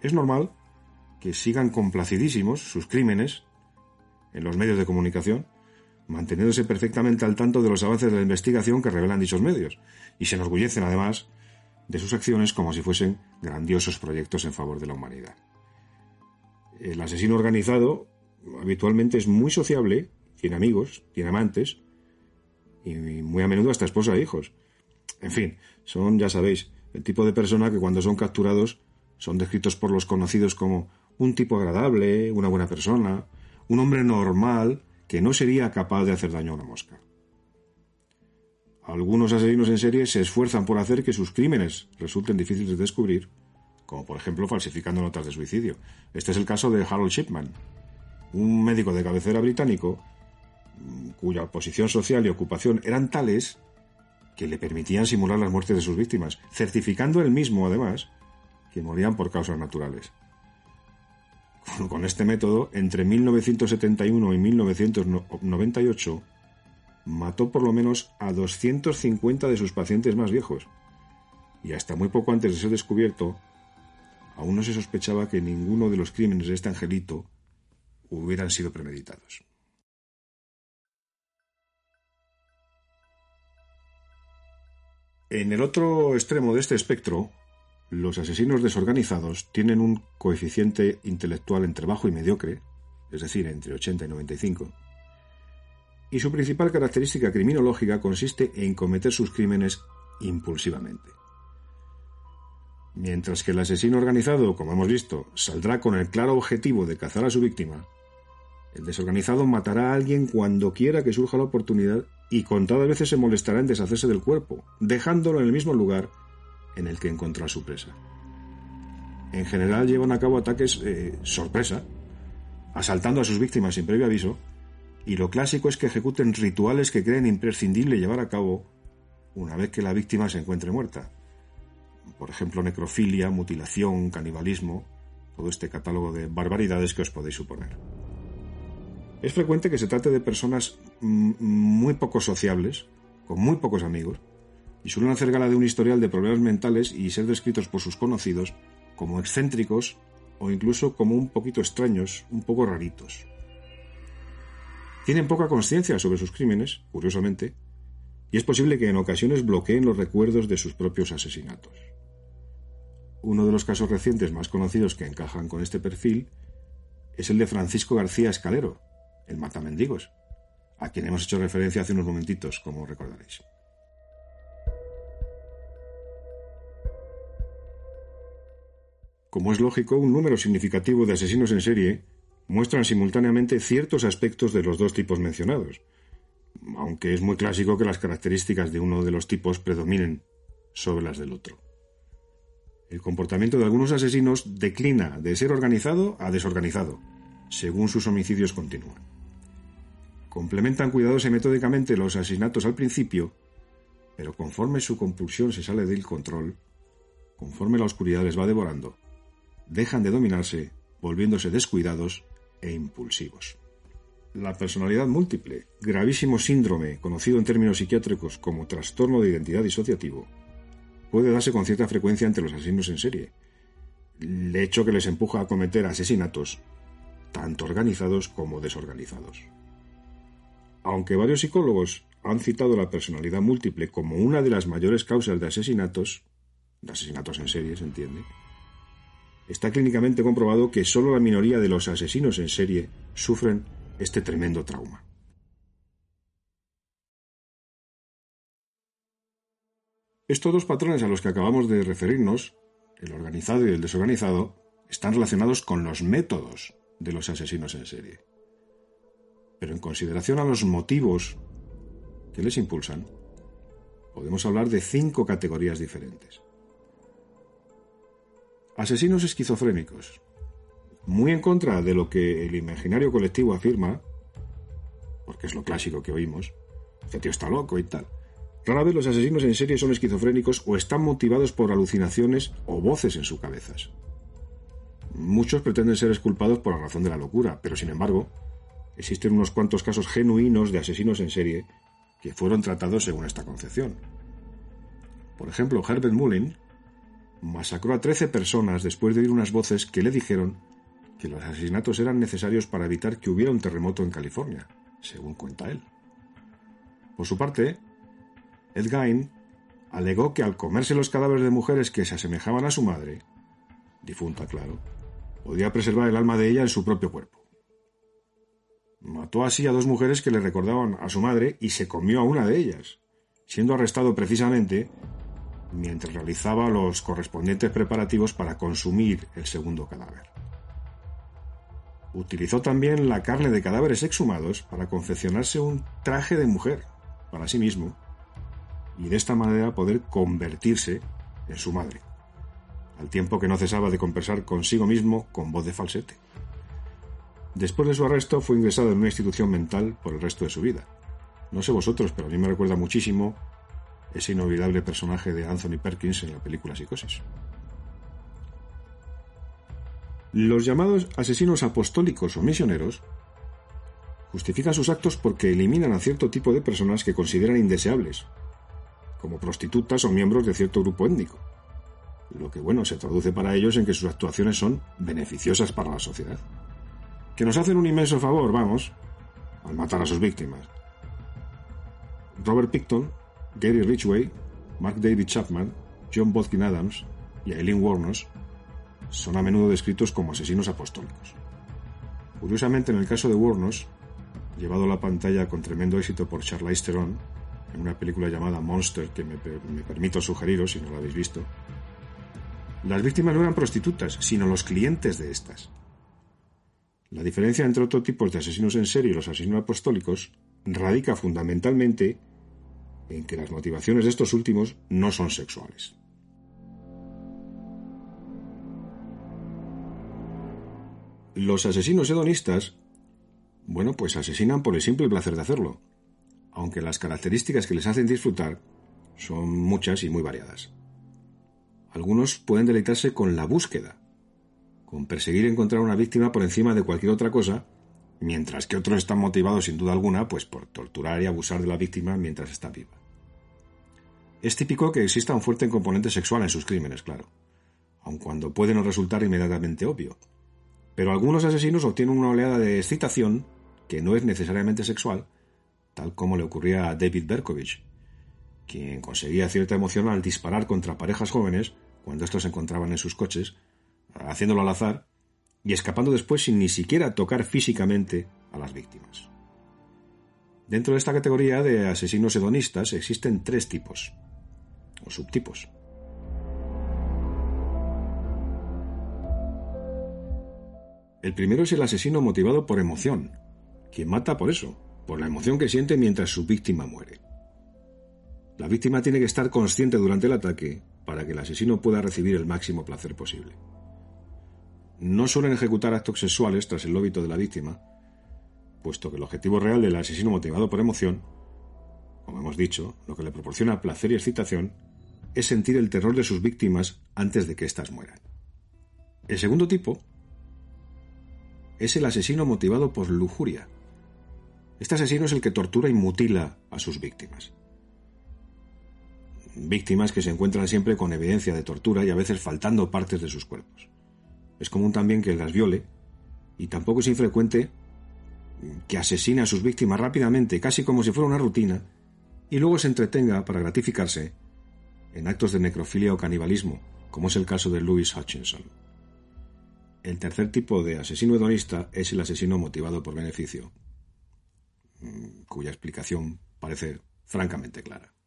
Es normal que sigan complacidísimos sus crímenes en los medios de comunicación, manteniéndose perfectamente al tanto de los avances de la investigación que revelan dichos medios, y se enorgullecen además de sus acciones como si fuesen grandiosos proyectos en favor de la humanidad. El asesino organizado habitualmente es muy sociable, tiene amigos, tiene amantes, y muy a menudo hasta esposa e hijos. En fin, son, ya sabéis, el tipo de persona que cuando son capturados son descritos por los conocidos como un tipo agradable, una buena persona, un hombre normal que no sería capaz de hacer daño a una mosca. algunos asesinos en serie se esfuerzan por hacer que sus crímenes resulten difíciles de descubrir, como por ejemplo falsificando notas de suicidio. Este es el caso de Harold Shipman, un médico de cabecera británico mm, cuya posición social y ocupación eran tales que le permitían simular las muertes de sus víctimas, certificando él mismo, además, que morían por causas naturales. Con este método, entre 1971 y 1998, mató por lo menos a 250 de sus pacientes más viejos. Y hasta muy poco antes de ser descubierto, aún no se sospechaba que ninguno de los crímenes de este angelito hubieran sido premeditados. En el otro extremo de este espectro, los asesinos desorganizados tienen un coeficiente intelectual entre bajo y mediocre, es decir, entre 80 y 95, y su principal característica criminológica consiste en cometer sus crímenes impulsivamente. Mientras que el asesino organizado, como hemos visto, saldrá con el claro objetivo de cazar a su víctima, el desorganizado matará a alguien cuando quiera que surja la oportunidad y contadas veces se molestará en deshacerse del cuerpo, dejándolo en el mismo lugar en el que encontró a su presa. En general llevan a cabo ataques eh, sorpresa, asaltando a sus víctimas sin previo aviso, y lo clásico es que ejecuten rituales que creen imprescindible llevar a cabo una vez que la víctima se encuentre muerta. Por ejemplo, necrofilia, mutilación, canibalismo, todo este catálogo de barbaridades que os podéis suponer. Es frecuente que se trate de personas mm, muy poco sociables, con muy pocos amigos, y suelen hacer gala de un historial de problemas mentales y ser descritos por sus conocidos como excéntricos o incluso como un poquito extraños, un poco raritos. Tienen poca conciencia sobre sus crímenes, curiosamente, y es posible que en ocasiones bloqueen los recuerdos de sus propios asesinatos. Uno de los casos recientes más conocidos que encajan con este perfil es el de Francisco García Escalero, el Matamendigos, a quien hemos hecho referencia hace unos momentitos, como recordaréis. Como es lógico, un número significativo de asesinos en serie muestran simultáneamente ciertos aspectos de los dos tipos mencionados, aunque es muy clásico que las características de uno de los tipos predominen sobre las del otro. El comportamiento de algunos asesinos declina de ser organizado a desorganizado, según sus homicidios continúan. Complementan cuidadosa y metódicamente los asesinatos al principio, pero conforme su compulsión se sale del control, conforme la oscuridad les va devorando, dejan de dominarse, volviéndose descuidados e impulsivos. La personalidad múltiple, gravísimo síndrome conocido en términos psiquiátricos como trastorno de identidad disociativo, puede darse con cierta frecuencia entre los asesinos en serie, el hecho que les empuja a cometer asesinatos, tanto organizados como desorganizados. Aunque varios psicólogos han citado la personalidad múltiple como una de las mayores causas de asesinatos, de asesinatos en serie, se entiende, está clínicamente comprobado que solo la minoría de los asesinos en serie sufren este tremendo trauma. Estos dos patrones a los que acabamos de referirnos, el organizado y el desorganizado, están relacionados con los métodos de los asesinos en serie. Pero en consideración a los motivos que les impulsan, podemos hablar de cinco categorías diferentes. Asesinos esquizofrénicos. Muy en contra de lo que el imaginario colectivo afirma, porque es lo clásico que oímos, este tío está loco y tal. Rara vez los asesinos en serie son esquizofrénicos o están motivados por alucinaciones o voces en sus cabezas. Muchos pretenden ser esculpados por la razón de la locura, pero sin embargo, existen unos cuantos casos genuinos de asesinos en serie que fueron tratados según esta concepción. Por ejemplo, Herbert Mullin masacró a 13 personas después de oír unas voces que le dijeron que los asesinatos eran necesarios para evitar que hubiera un terremoto en California, según cuenta él. Por su parte, Ed Gein alegó que al comerse los cadáveres de mujeres que se asemejaban a su madre, difunta claro, podía preservar el alma de ella en su propio cuerpo. Mató así a dos mujeres que le recordaban a su madre y se comió a una de ellas, siendo arrestado precisamente mientras realizaba los correspondientes preparativos para consumir el segundo cadáver. Utilizó también la carne de cadáveres exhumados para confeccionarse un traje de mujer para sí mismo y de esta manera poder convertirse en su madre, al tiempo que no cesaba de conversar consigo mismo con voz de falsete. Después de su arresto fue ingresado en una institución mental por el resto de su vida. No sé vosotros, pero a mí me recuerda muchísimo ese inolvidable personaje de Anthony Perkins en la película Psicosis. Los llamados asesinos apostólicos o misioneros justifican sus actos porque eliminan a cierto tipo de personas que consideran indeseables, como prostitutas o miembros de cierto grupo étnico. Lo que, bueno, se traduce para ellos en que sus actuaciones son beneficiosas para la sociedad. Que nos hacen un inmenso favor, vamos, al matar a sus víctimas. Robert Picton, Gary Ridgway, Mark David Chapman, John Bodkin Adams y Eileen Warnos son a menudo descritos como asesinos apostólicos. Curiosamente, en el caso de Warnos, llevado a la pantalla con tremendo éxito por Charlize Theron, en una película llamada Monster que me, me permito sugeriros si no la habéis visto, las víctimas no eran prostitutas, sino los clientes de estas. La diferencia entre otros tipos de asesinos en serie y los asesinos apostólicos radica fundamentalmente en que las motivaciones de estos últimos no son sexuales. Los asesinos hedonistas, bueno, pues asesinan por el simple placer de hacerlo, aunque las características que les hacen disfrutar son muchas y muy variadas. Algunos pueden deleitarse con la búsqueda, con perseguir encontrar una víctima por encima de cualquier otra cosa, mientras que otros están motivados sin duda alguna pues por torturar y abusar de la víctima mientras está viva. Es típico que exista un fuerte componente sexual en sus crímenes, claro, aun cuando puede no resultar inmediatamente obvio. Pero algunos asesinos obtienen una oleada de excitación que no es necesariamente sexual, tal como le ocurría a David Berkovich, quien conseguía cierta emoción al disparar contra parejas jóvenes cuando estos se encontraban en sus coches, haciéndolo al azar y escapando después sin ni siquiera tocar físicamente a las víctimas. Dentro de esta categoría de asesinos hedonistas existen tres tipos, o subtipos. El primero es el asesino motivado por emoción, quien mata por eso, por la emoción que siente mientras su víctima muere. La víctima tiene que estar consciente durante el ataque para que el asesino pueda recibir el máximo placer posible. No suelen ejecutar actos sexuales tras el óbito de la víctima, puesto que el objetivo real del asesino motivado por emoción, como hemos dicho, lo que le proporciona placer y excitación, es sentir el terror de sus víctimas antes de que éstas mueran. El segundo tipo es el asesino motivado por lujuria. Este asesino es el que tortura y mutila a sus víctimas víctimas que se encuentran siempre con evidencia de tortura y a veces faltando partes de sus cuerpos. Es común también que las viole y tampoco es infrecuente que asesine a sus víctimas rápidamente, casi como si fuera una rutina, y luego se entretenga para gratificarse en actos de necrofilia o canibalismo, como es el caso de Louis Hutchinson. El tercer tipo de asesino hedonista es el asesino motivado por beneficio, cuya explicación parece francamente clara.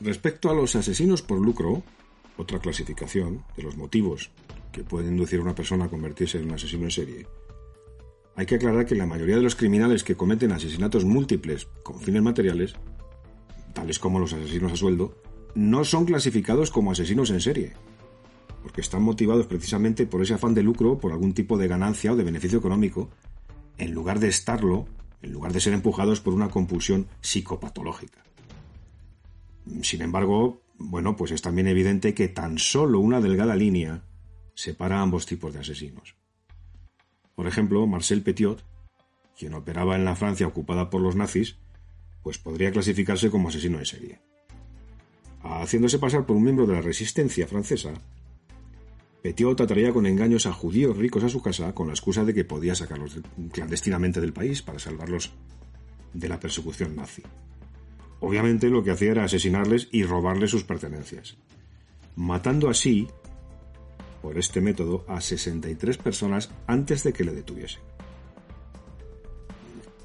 Respecto a los asesinos por lucro, otra clasificación de los motivos que pueden inducir a una persona a convertirse en un asesino en serie, hay que aclarar que la mayoría de los criminales que cometen asesinatos múltiples con fines materiales, tales como los asesinos a sueldo, no son clasificados como asesinos en serie, porque están motivados precisamente por ese afán de lucro, por algún tipo de ganancia o de beneficio económico, en lugar de estarlo, en lugar de ser empujados por una compulsión psicopatológica. Sin embargo, bueno, pues es también evidente que tan solo una delgada línea separa ambos tipos de asesinos. Por ejemplo, Marcel Petiot, quien operaba en la Francia ocupada por los nazis, pues podría clasificarse como asesino en serie. Haciéndose pasar por un miembro de la resistencia francesa, Petiot atraía con engaños a judíos ricos a su casa con la excusa de que podía sacarlos clandestinamente del país para salvarlos de la persecución nazi. Obviamente lo que hacía era asesinarles y robarles sus pertenencias, matando así, por este método, a 63 personas antes de que le detuviesen.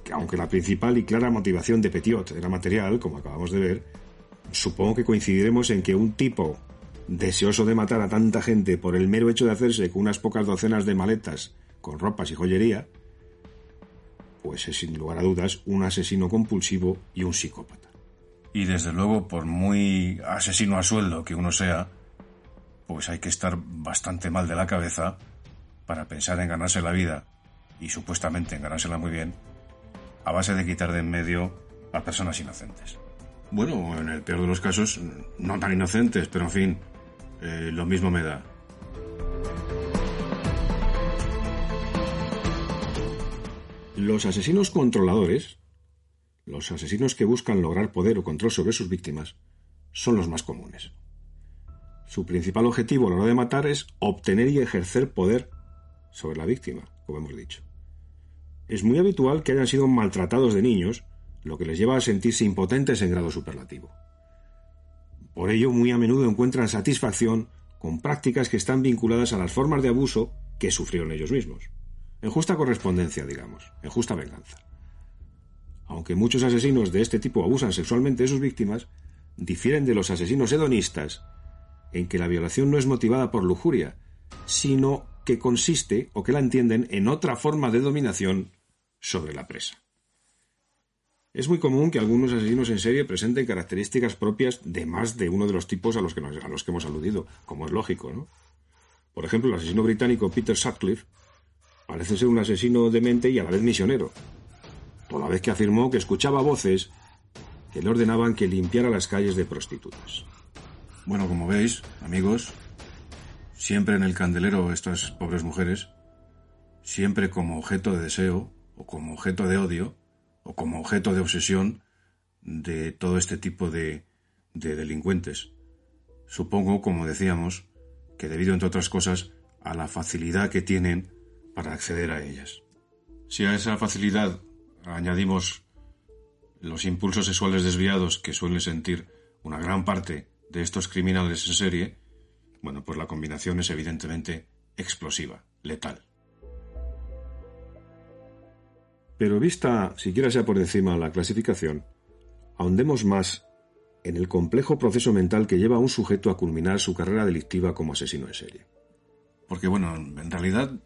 Que aunque la principal y clara motivación de Petiot era material, como acabamos de ver, supongo que coincidiremos en que un tipo deseoso de matar a tanta gente por el mero hecho de hacerse con unas pocas docenas de maletas con ropas y joyería, pues es sin lugar a dudas un asesino compulsivo y un psicópata. Y desde luego, por muy asesino a sueldo que uno sea, pues hay que estar bastante mal de la cabeza para pensar en ganarse la vida, y supuestamente en ganársela muy bien, a base de quitar de en medio a personas inocentes. Bueno, en el peor de los casos, no tan inocentes, pero en fin, eh, lo mismo me da. Los asesinos controladores, los asesinos que buscan lograr poder o control sobre sus víctimas, son los más comunes. Su principal objetivo a la hora de matar es obtener y ejercer poder sobre la víctima, como hemos dicho. Es muy habitual que hayan sido maltratados de niños, lo que les lleva a sentirse impotentes en grado superlativo. Por ello, muy a menudo encuentran satisfacción con prácticas que están vinculadas a las formas de abuso que sufrieron ellos mismos. En justa correspondencia, digamos, en justa venganza. Aunque muchos asesinos de este tipo abusan sexualmente de sus víctimas, difieren de los asesinos hedonistas en que la violación no es motivada por lujuria, sino que consiste, o que la entienden, en otra forma de dominación sobre la presa. Es muy común que algunos asesinos en serie presenten características propias de más de uno de los tipos a los que, a los que hemos aludido, como es lógico, ¿no? Por ejemplo, el asesino británico Peter Sutcliffe parece ser un asesino demente y a la vez misionero, toda vez que afirmó que escuchaba voces que le ordenaban que limpiara las calles de prostitutas. Bueno, como veis, amigos, siempre en el candelero estas pobres mujeres, siempre como objeto de deseo, o como objeto de odio, o como objeto de obsesión de todo este tipo de, de delincuentes. Supongo, como decíamos, que debido, entre otras cosas, a la facilidad que tienen para acceder a ellas. Si a esa facilidad añadimos los impulsos sexuales desviados que suelen sentir una gran parte de estos criminales en serie, bueno, pues la combinación es evidentemente explosiva, letal. Pero vista, siquiera sea por encima, la clasificación, ahondemos más en el complejo proceso mental que lleva a un sujeto a culminar su carrera delictiva como asesino en serie. Porque, bueno, en realidad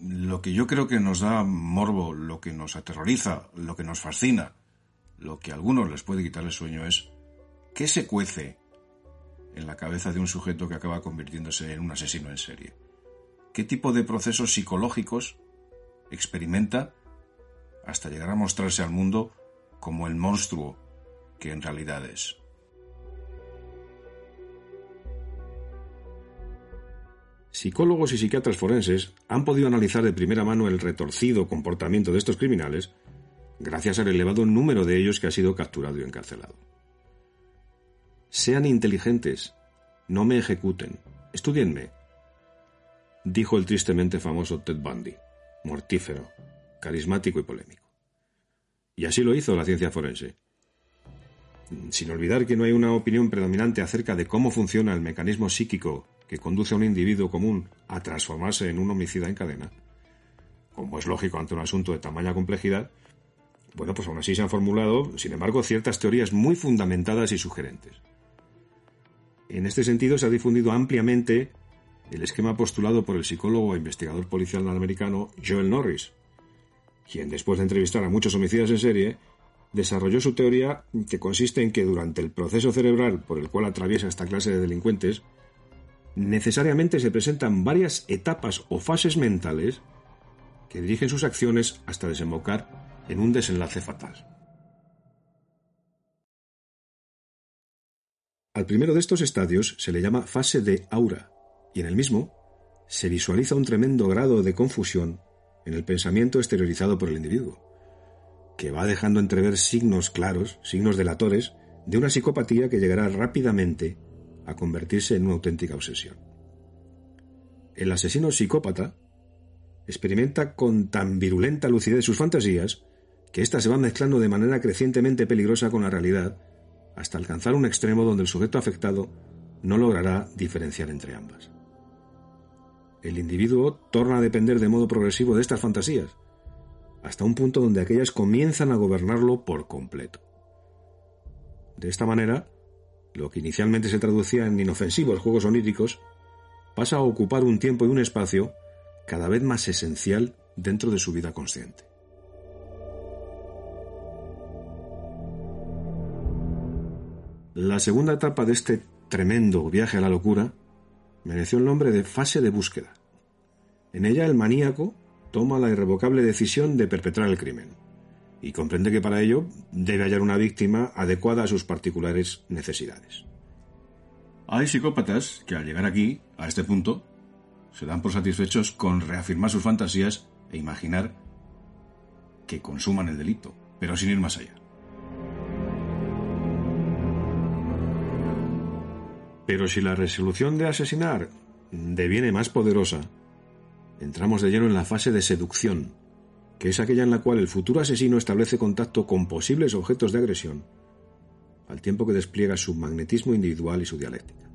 lo que yo creo que nos da morbo, lo que nos aterroriza, lo que nos fascina, lo que a algunos les puede quitar el sueño es qué se cuece en la cabeza de un sujeto que acaba convirtiéndose en un asesino en serie. ¿Qué tipo de procesos psicológicos experimenta hasta llegar a mostrarse al mundo como el monstruo que en realidad es? Psicólogos y psiquiatras forenses han podido analizar de primera mano el retorcido comportamiento de estos criminales gracias al elevado número de ellos que ha sido capturado y encarcelado. Sean inteligentes, no me ejecuten, estudienme, dijo el tristemente famoso Ted Bundy, mortífero, carismático y polémico. Y así lo hizo la ciencia forense. Sin olvidar que no hay una opinión predominante acerca de cómo funciona el mecanismo psíquico que conduce a un individuo común a transformarse en un homicida en cadena, como es lógico ante un asunto de tamaña complejidad, bueno, pues aún así se han formulado, sin embargo, ciertas teorías muy fundamentadas y sugerentes. En este sentido, se ha difundido ampliamente el esquema postulado por el psicólogo e investigador policial americano Joel Norris, quien, después de entrevistar a muchos homicidas en serie, desarrolló su teoría que consiste en que durante el proceso cerebral por el cual atraviesa esta clase de delincuentes, necesariamente se presentan varias etapas o fases mentales que dirigen sus acciones hasta desembocar en un desenlace fatal. Al primero de estos estadios se le llama fase de aura, y en el mismo se visualiza un tremendo grado de confusión en el pensamiento exteriorizado por el individuo, que va dejando entrever signos claros, signos delatores, de una psicopatía que llegará rápidamente a convertirse en una auténtica obsesión. El asesino psicópata experimenta con tan virulenta lucidez sus fantasías que éstas se van mezclando de manera crecientemente peligrosa con la realidad hasta alcanzar un extremo donde el sujeto afectado no logrará diferenciar entre ambas. El individuo torna a depender de modo progresivo de estas fantasías, hasta un punto donde aquellas comienzan a gobernarlo por completo. De esta manera, lo que inicialmente se traducía en inofensivos juegos oníricos, pasa a ocupar un tiempo y un espacio cada vez más esencial dentro de su vida consciente. La segunda etapa de este tremendo viaje a la locura mereció el nombre de fase de búsqueda. En ella el maníaco toma la irrevocable decisión de perpetrar el crimen y comprende que para ello debe hallar una víctima adecuada a sus particulares necesidades. Hay psicópatas que al llegar aquí, a este punto, se dan por satisfechos con reafirmar sus fantasías e imaginar que consuman el delito, pero sin ir más allá. Pero si la resolución de asesinar deviene más poderosa, entramos de lleno en la fase de seducción, que es aquella en la cual el futuro asesino establece contacto con posibles objetos de agresión, al tiempo que despliega su magnetismo individual y su dialéctica.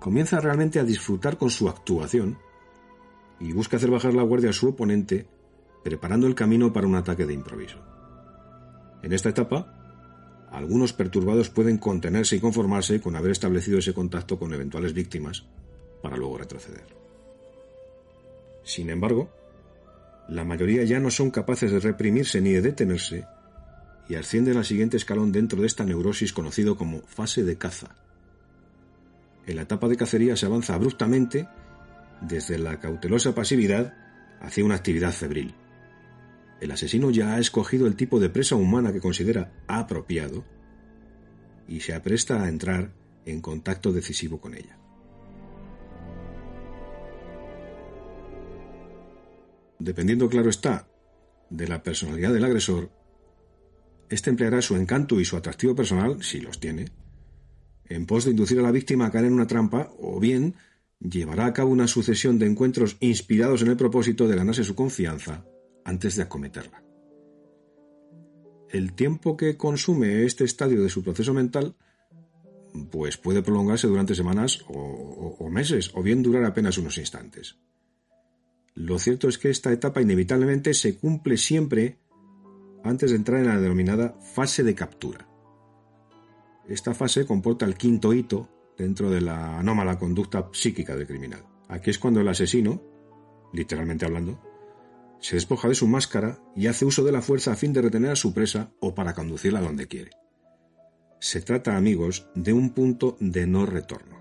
Comienza realmente a disfrutar con su actuación y busca hacer bajar la guardia a su oponente, preparando el camino para un ataque de improviso. En esta etapa, algunos perturbados pueden contenerse y conformarse con haber establecido ese contacto con eventuales víctimas para luego retroceder. Sin embargo, la mayoría ya no son capaces de reprimirse ni de detenerse y ascienden al siguiente escalón dentro de esta neurosis conocido como fase de caza. En la etapa de cacería se avanza abruptamente desde la cautelosa pasividad hacia una actividad febril. El asesino ya ha escogido el tipo de presa humana que considera apropiado y se apresta a entrar en contacto decisivo con ella. Dependiendo, claro está, de la personalidad del agresor, éste empleará su encanto y su atractivo personal, si los tiene, en pos de inducir a la víctima a caer en una trampa, o bien llevará a cabo una sucesión de encuentros inspirados en el propósito de ganarse su confianza antes de acometerla. El tiempo que consume este estadio de su proceso mental pues puede prolongarse durante semanas o, meses, o bien durar apenas unos instantes. Lo cierto es que esta etapa inevitablemente se cumple siempre antes de entrar en la denominada fase de captura. Esta fase comporta el quinto hito dentro de la anómala conducta psíquica del criminal. Aquí es cuando el asesino, literalmente hablando, se despoja de su máscara y hace uso de la fuerza a fin de retener a su presa o para conducirla donde quiere. Se trata, amigos, de un punto de no retorno.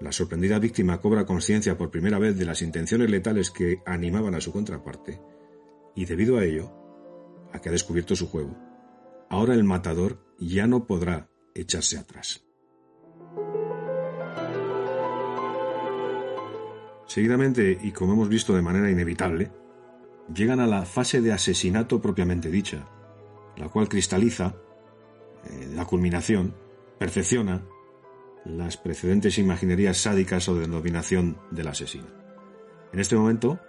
La sorprendida víctima cobra conciencia por primera vez de las intenciones letales que animaban a su contraparte, y debido a ello, a que ha descubierto su juego, ahora el matador ya no podrá echarse atrás. Seguidamente, y como hemos visto de manera inevitable, llegan a la fase de asesinato propiamente dicha, la cual cristaliza eh, la culminación, perfecciona las precedentes imaginerías sádicas o de dominación del asesino. En este momento,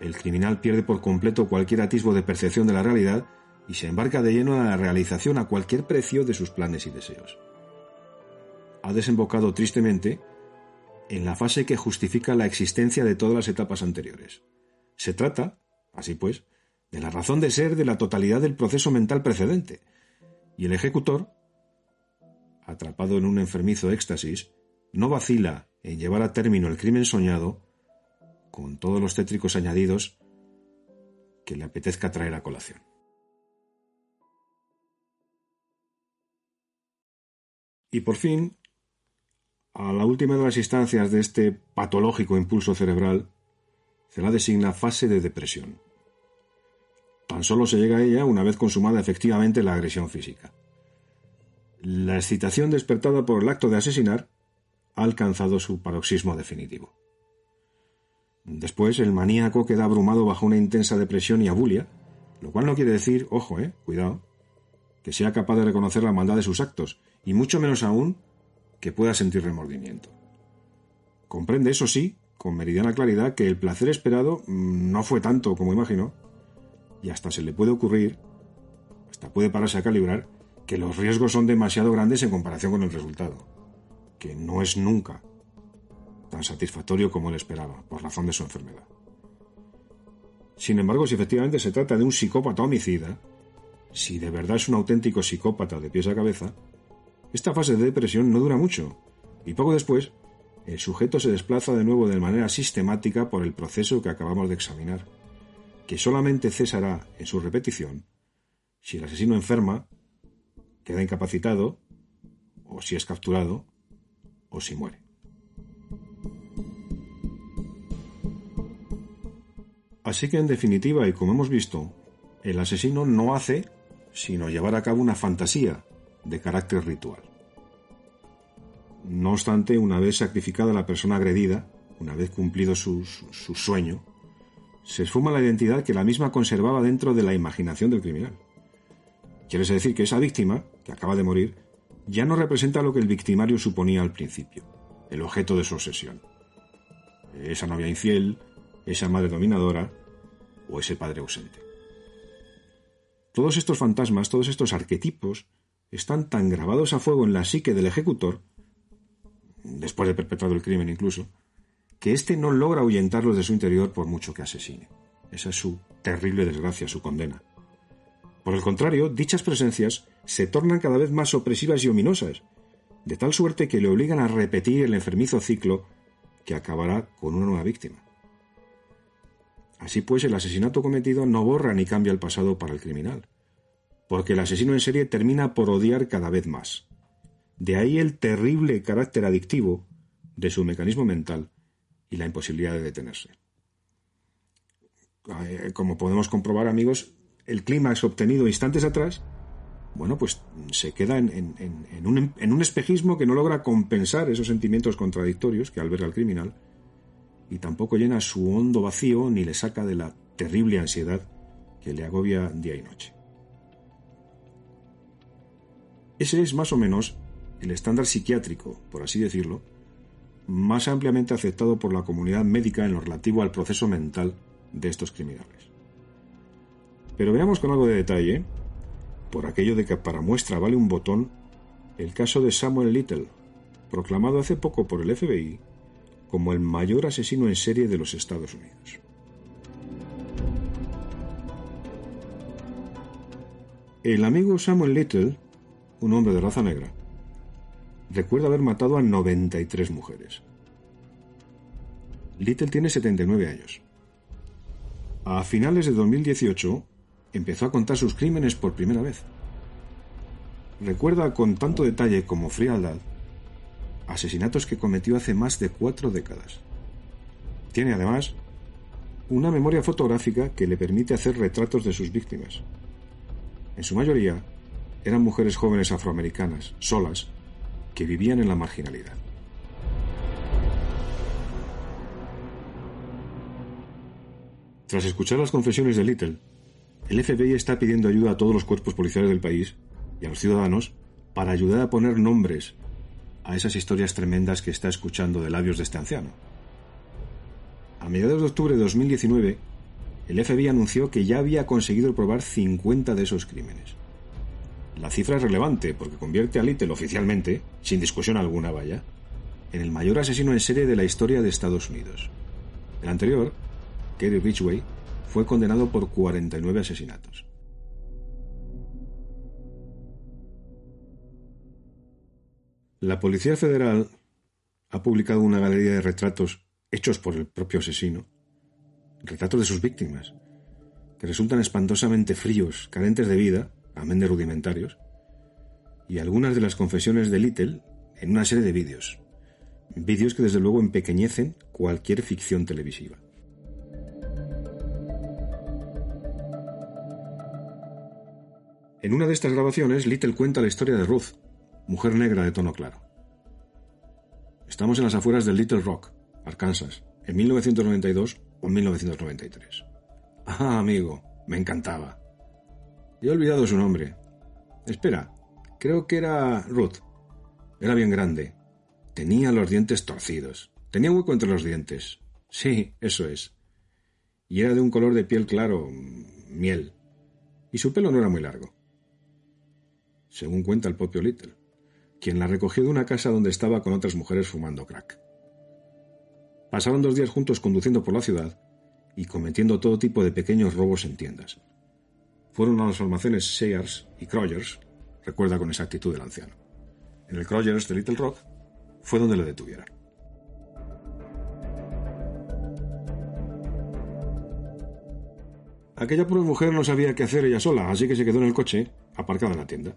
el criminal pierde por completo cualquier atisbo de percepción de la realidad y se embarca de lleno a la realización a cualquier precio de sus planes y deseos. Ha desembocado tristemente en la fase que justifica la existencia de todas las etapas anteriores. Se trata, así pues, de la razón de ser de la totalidad del proceso mental precedente, y el ejecutor, atrapado en un enfermizo éxtasis, no vacila en llevar a término el crimen soñado con todos los tétricos añadidos que le apetezca traer a colación. Y por fin, a la última de las instancias de este patológico impulso cerebral se la designa fase de depresión. Tan solo se llega a ella una vez consumada efectivamente la agresión física. La excitación despertada por el acto de asesinar ha alcanzado su paroxismo definitivo. Después, el maníaco queda abrumado bajo una intensa depresión y abulia, lo cual no quiere decir, ojo, eh, cuidado, que sea capaz de reconocer la maldad de sus actos, y mucho menos aún que pueda sentir remordimiento. Comprende, eso sí, con meridiana claridad, que el placer esperado mm, no fue tanto como imaginó, y hasta se le puede ocurrir, hasta puede pararse a calibrar, que los riesgos son demasiado grandes en comparación con el resultado, que no es nunca tan satisfactorio como él esperaba, por razón de su enfermedad. Sin embargo, si efectivamente se trata de un psicópata homicida, si de verdad es un auténtico psicópata de pies a cabeza, esta fase de depresión no dura mucho, y poco después, el sujeto se desplaza de nuevo de manera sistemática por el proceso que acabamos de examinar, que solamente cesará en su repetición si el asesino enferma, queda incapacitado o si es capturado, o si muere. Así que en definitiva, y como hemos visto, el asesino no hace sino llevar a cabo una fantasía de carácter ritual. No obstante, una vez sacrificada la persona agredida, una vez cumplido su, su, sueño, se esfuma la identidad que la misma conservaba dentro de la imaginación del criminal. Quiere decir que esa víctima, que acaba de morir, ya no representa lo que el victimario suponía al principio, el objeto de su obsesión. Esa novia infiel, esa madre dominadora o ese padre ausente. Todos estos fantasmas, todos estos arquetipos, están tan grabados a fuego en la psique del ejecutor, después de perpetrado el crimen incluso, que éste no logra ahuyentarlos de su interior por mucho que asesine. Esa es su terrible desgracia, su condena. Por el contrario, dichas presencias se tornan cada vez más opresivas y ominosas, de tal suerte que le obligan a repetir el enfermizo ciclo que acabará con una nueva víctima. Así pues, el asesinato cometido no borra ni cambia el pasado para el criminal, porque el asesino en serie termina por odiar cada vez más. De ahí el terrible carácter adictivo de su mecanismo mental y la imposibilidad de detenerse. Eh, como podemos comprobar, amigos, el clímax obtenido instantes atrás, bueno, pues se queda en, un, en un espejismo que no logra compensar esos sentimientos contradictorios que alberga el criminal y tampoco llena su hondo vacío ni le saca de la terrible ansiedad que le agobia día y noche. Ese es más o menos el estándar psiquiátrico, por así decirlo, más ampliamente aceptado por la comunidad médica en lo relativo al proceso mental de estos criminales. Pero veamos con algo de detalle, por aquello de que para muestra vale un botón, el caso de Samuel Little, proclamado hace poco por el FBI como el mayor asesino en serie de los Estados Unidos. El amigo Samuel Little, un hombre de raza negra, recuerda haber matado a 93 mujeres. Little tiene 79 años. A finales de 2018 empezó a contar sus crímenes por primera vez. Recuerda con tanto detalle como frialdad asesinatos que cometió hace más de cuatro décadas. Tiene además una memoria fotográfica que le permite hacer retratos de sus víctimas. En su mayoría eran mujeres jóvenes afroamericanas, solas, que vivían en la marginalidad. Tras escuchar las confesiones de Little, el FBI está pidiendo ayuda a todos los cuerpos policiales del país y a los ciudadanos para ayudar a poner nombres a esas historias tremendas que está escuchando de labios de este anciano. A mediados de octubre de 2019, el FBI anunció que ya había conseguido probar 50 de esos crímenes. La cifra es relevante porque convierte a Little oficialmente, sin discusión alguna vaya, en el mayor asesino en serie de la historia de Estados Unidos. El anterior, Kerry Ridgway, fue condenado por 49 asesinatos. La Policía Federal ha publicado una galería de retratos hechos por el propio asesino, retratos de sus víctimas, que resultan espantosamente fríos, carentes de vida, amén de rudimentarios, y algunas de las confesiones de Little en una serie de vídeos, vídeos que desde luego empequeñecen cualquier ficción televisiva. En una de estas grabaciones, Little cuenta la historia de Ruth, mujer negra de tono claro. Estamos en las afueras de Little Rock, Arkansas, en 1992 o 1993. Ah, amigo, me encantaba. He olvidado su nombre. Espera, creo que era Ruth. Era bien grande. Tenía los dientes torcidos. Tenía hueco entre los dientes. Sí, eso es. Y era de un color de piel claro, miel. Y su pelo no era muy largo. Según cuenta el propio Little quien la recogió de una casa donde estaba con otras mujeres fumando crack. Pasaron dos días juntos conduciendo por la ciudad y cometiendo todo tipo de pequeños robos en tiendas. Fueron a los almacenes Sears y Crogers, recuerda con exactitud el anciano. En el Crogers de Little Rock fue donde le detuvieron. Aquella pobre mujer no sabía qué hacer ella sola, así que se quedó en el coche, aparcada en la tienda.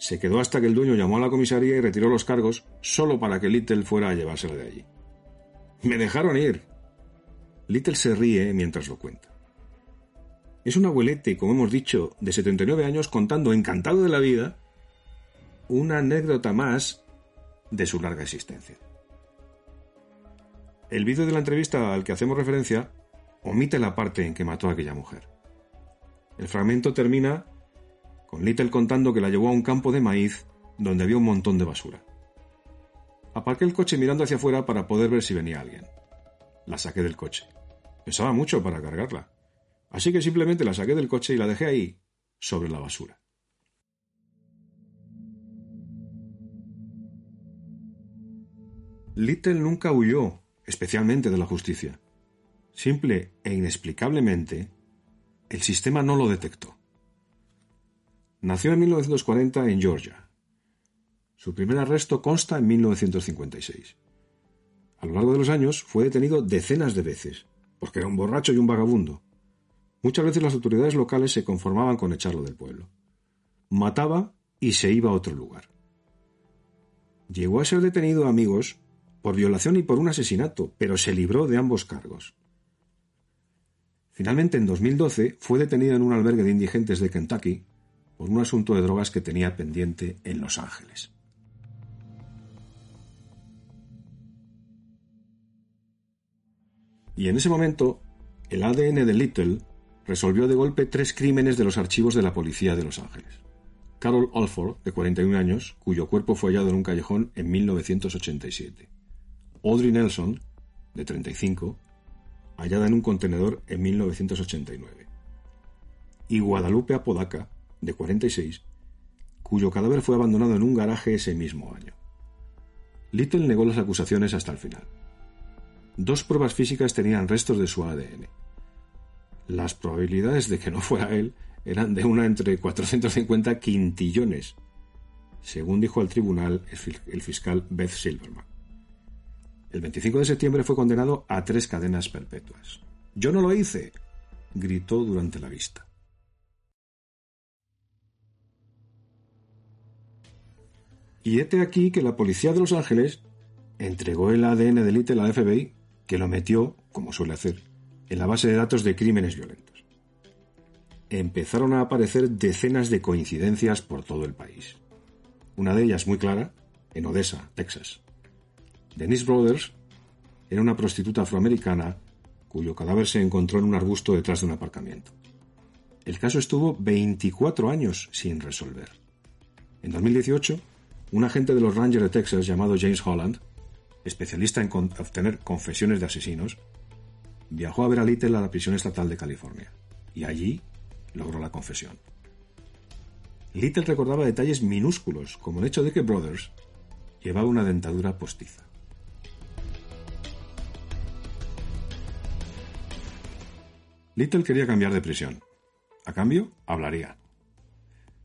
Se quedó hasta que el dueño llamó a la comisaría y retiró los cargos solo para que Little fuera a llevársela de allí. Me dejaron ir. Little se ríe mientras lo cuenta. Es un abuelete, como hemos dicho, de 79 años contando encantado de la vida una anécdota más de su larga existencia. El vídeo de la entrevista al que hacemos referencia omite la parte en que mató a aquella mujer. El fragmento termina con Little contando que la llevó a un campo de maíz donde había un montón de basura. Aparqué el coche mirando hacia afuera para poder ver si venía alguien. La saqué del coche. Pesaba mucho para cargarla. Así que simplemente la saqué del coche y la dejé ahí, sobre la basura. Little nunca huyó, especialmente de la justicia. Simple e inexplicablemente, el sistema no lo detectó. Nació en 1940 en Georgia. Su primer arresto consta en 1956. A lo largo de los años fue detenido decenas de veces, porque era un borracho y un vagabundo. Muchas veces las autoridades locales se conformaban con echarlo del pueblo. Mataba y se iba a otro lugar. Llegó a ser detenido, amigos, por violación y por un asesinato, pero se libró de ambos cargos. Finalmente, en 2012, fue detenido en un albergue de indigentes de Kentucky por un asunto de drogas que tenía pendiente en Los Ángeles. Y en ese momento, el ADN de Little resolvió de golpe tres crímenes de los archivos de la policía de Los Ángeles. Carol Alford, de 41 años, cuyo cuerpo fue hallado en un callejón en 1987. Audrey Nelson, de 35, hallada en un contenedor en 1989. Y Guadalupe Apodaca, de 46, cuyo cadáver fue abandonado en un garaje ese mismo año. Little negó las acusaciones hasta el final. Dos pruebas físicas tenían restos de su ADN. Las probabilidades de que no fuera él eran de una entre 450 quintillones, según dijo al tribunal el fiscal Beth Silverman. El 25 de septiembre fue condenado a tres cadenas perpetuas. Yo no lo hice, gritó durante la vista. Y hete aquí que la policía de Los Ángeles entregó el ADN de Little al FBI, que lo metió, como suele hacer, en la base de datos de crímenes violentos. Empezaron a aparecer decenas de coincidencias por todo el país. Una de ellas muy clara, en Odessa, Texas. Denise Brothers era una prostituta afroamericana cuyo cadáver se encontró en un arbusto detrás de un aparcamiento. El caso estuvo 24 años sin resolver. En 2018, un agente de los Rangers de Texas llamado James Holland, especialista en obtener confesiones de asesinos, viajó a ver a Little a la prisión estatal de California y allí logró la confesión. Little recordaba detalles minúsculos, como el hecho de que Brothers llevaba una dentadura postiza. Little quería cambiar de prisión. A cambio, hablaría.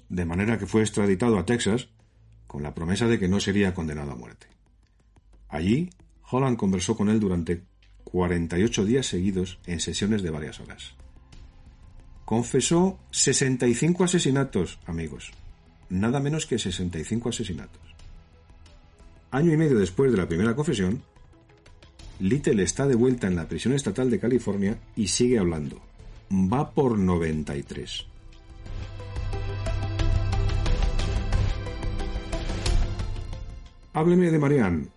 De manera que fue extraditado a Texas con la promesa de que no sería condenado a muerte. Allí, Holland conversó con él durante 48 días seguidos en sesiones de varias horas. Confesó 65 asesinatos, amigos. Nada menos que 65 asesinatos. Año y medio después de la primera confesión, Little está de vuelta en la prisión estatal de California y sigue hablando. Va por 93. Hábleme de Marianne,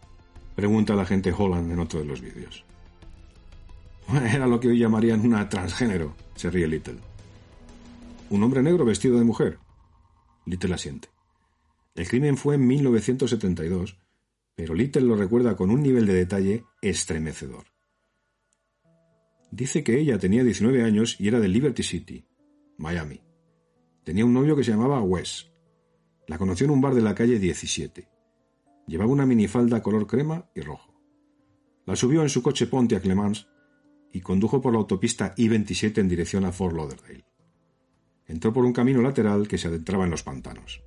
pregunta la gente Holland en otro de los vídeos. Era lo que hoy llamarían una transgénero, se ríe Little. ¿Un hombre negro vestido de mujer? Little asiente. El crimen fue en 1972 pero Little lo recuerda con un nivel de detalle estremecedor. Dice que ella tenía 19 años y era de Liberty City, Miami. Tenía un novio que se llamaba Wes. La conoció en un bar de la calle 17. Llevaba una minifalda color crema y rojo. La subió en su coche Pontiac Le y condujo por la autopista I-27 en dirección a Fort Lauderdale. Entró por un camino lateral que se adentraba en los pantanos.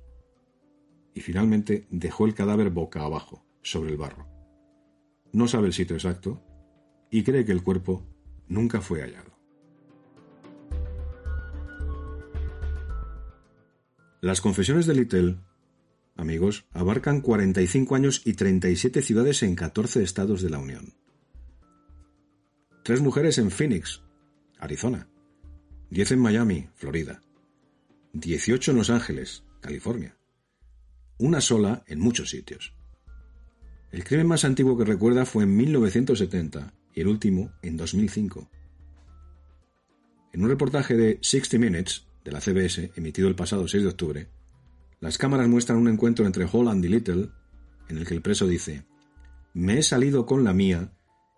Y finalmente dejó el cadáver boca abajo, sobre el barro. No sabe el sitio exacto y cree que el cuerpo nunca fue hallado. Las confesiones de Little amigos, abarcan 45 años y 37 ciudades en 14 estados de la Unión. Tres mujeres en Phoenix, Arizona. 10 en Miami, Florida. 18 en Los Ángeles, California. Una sola en muchos sitios. El crimen más antiguo que recuerda fue en 1970 y el último en 2005. En un reportaje de 60 Minutes de la CBS, emitido el pasado 6 de octubre, las cámaras muestran un encuentro entre Holland y Little, en el que el preso dice, Me he salido con la mía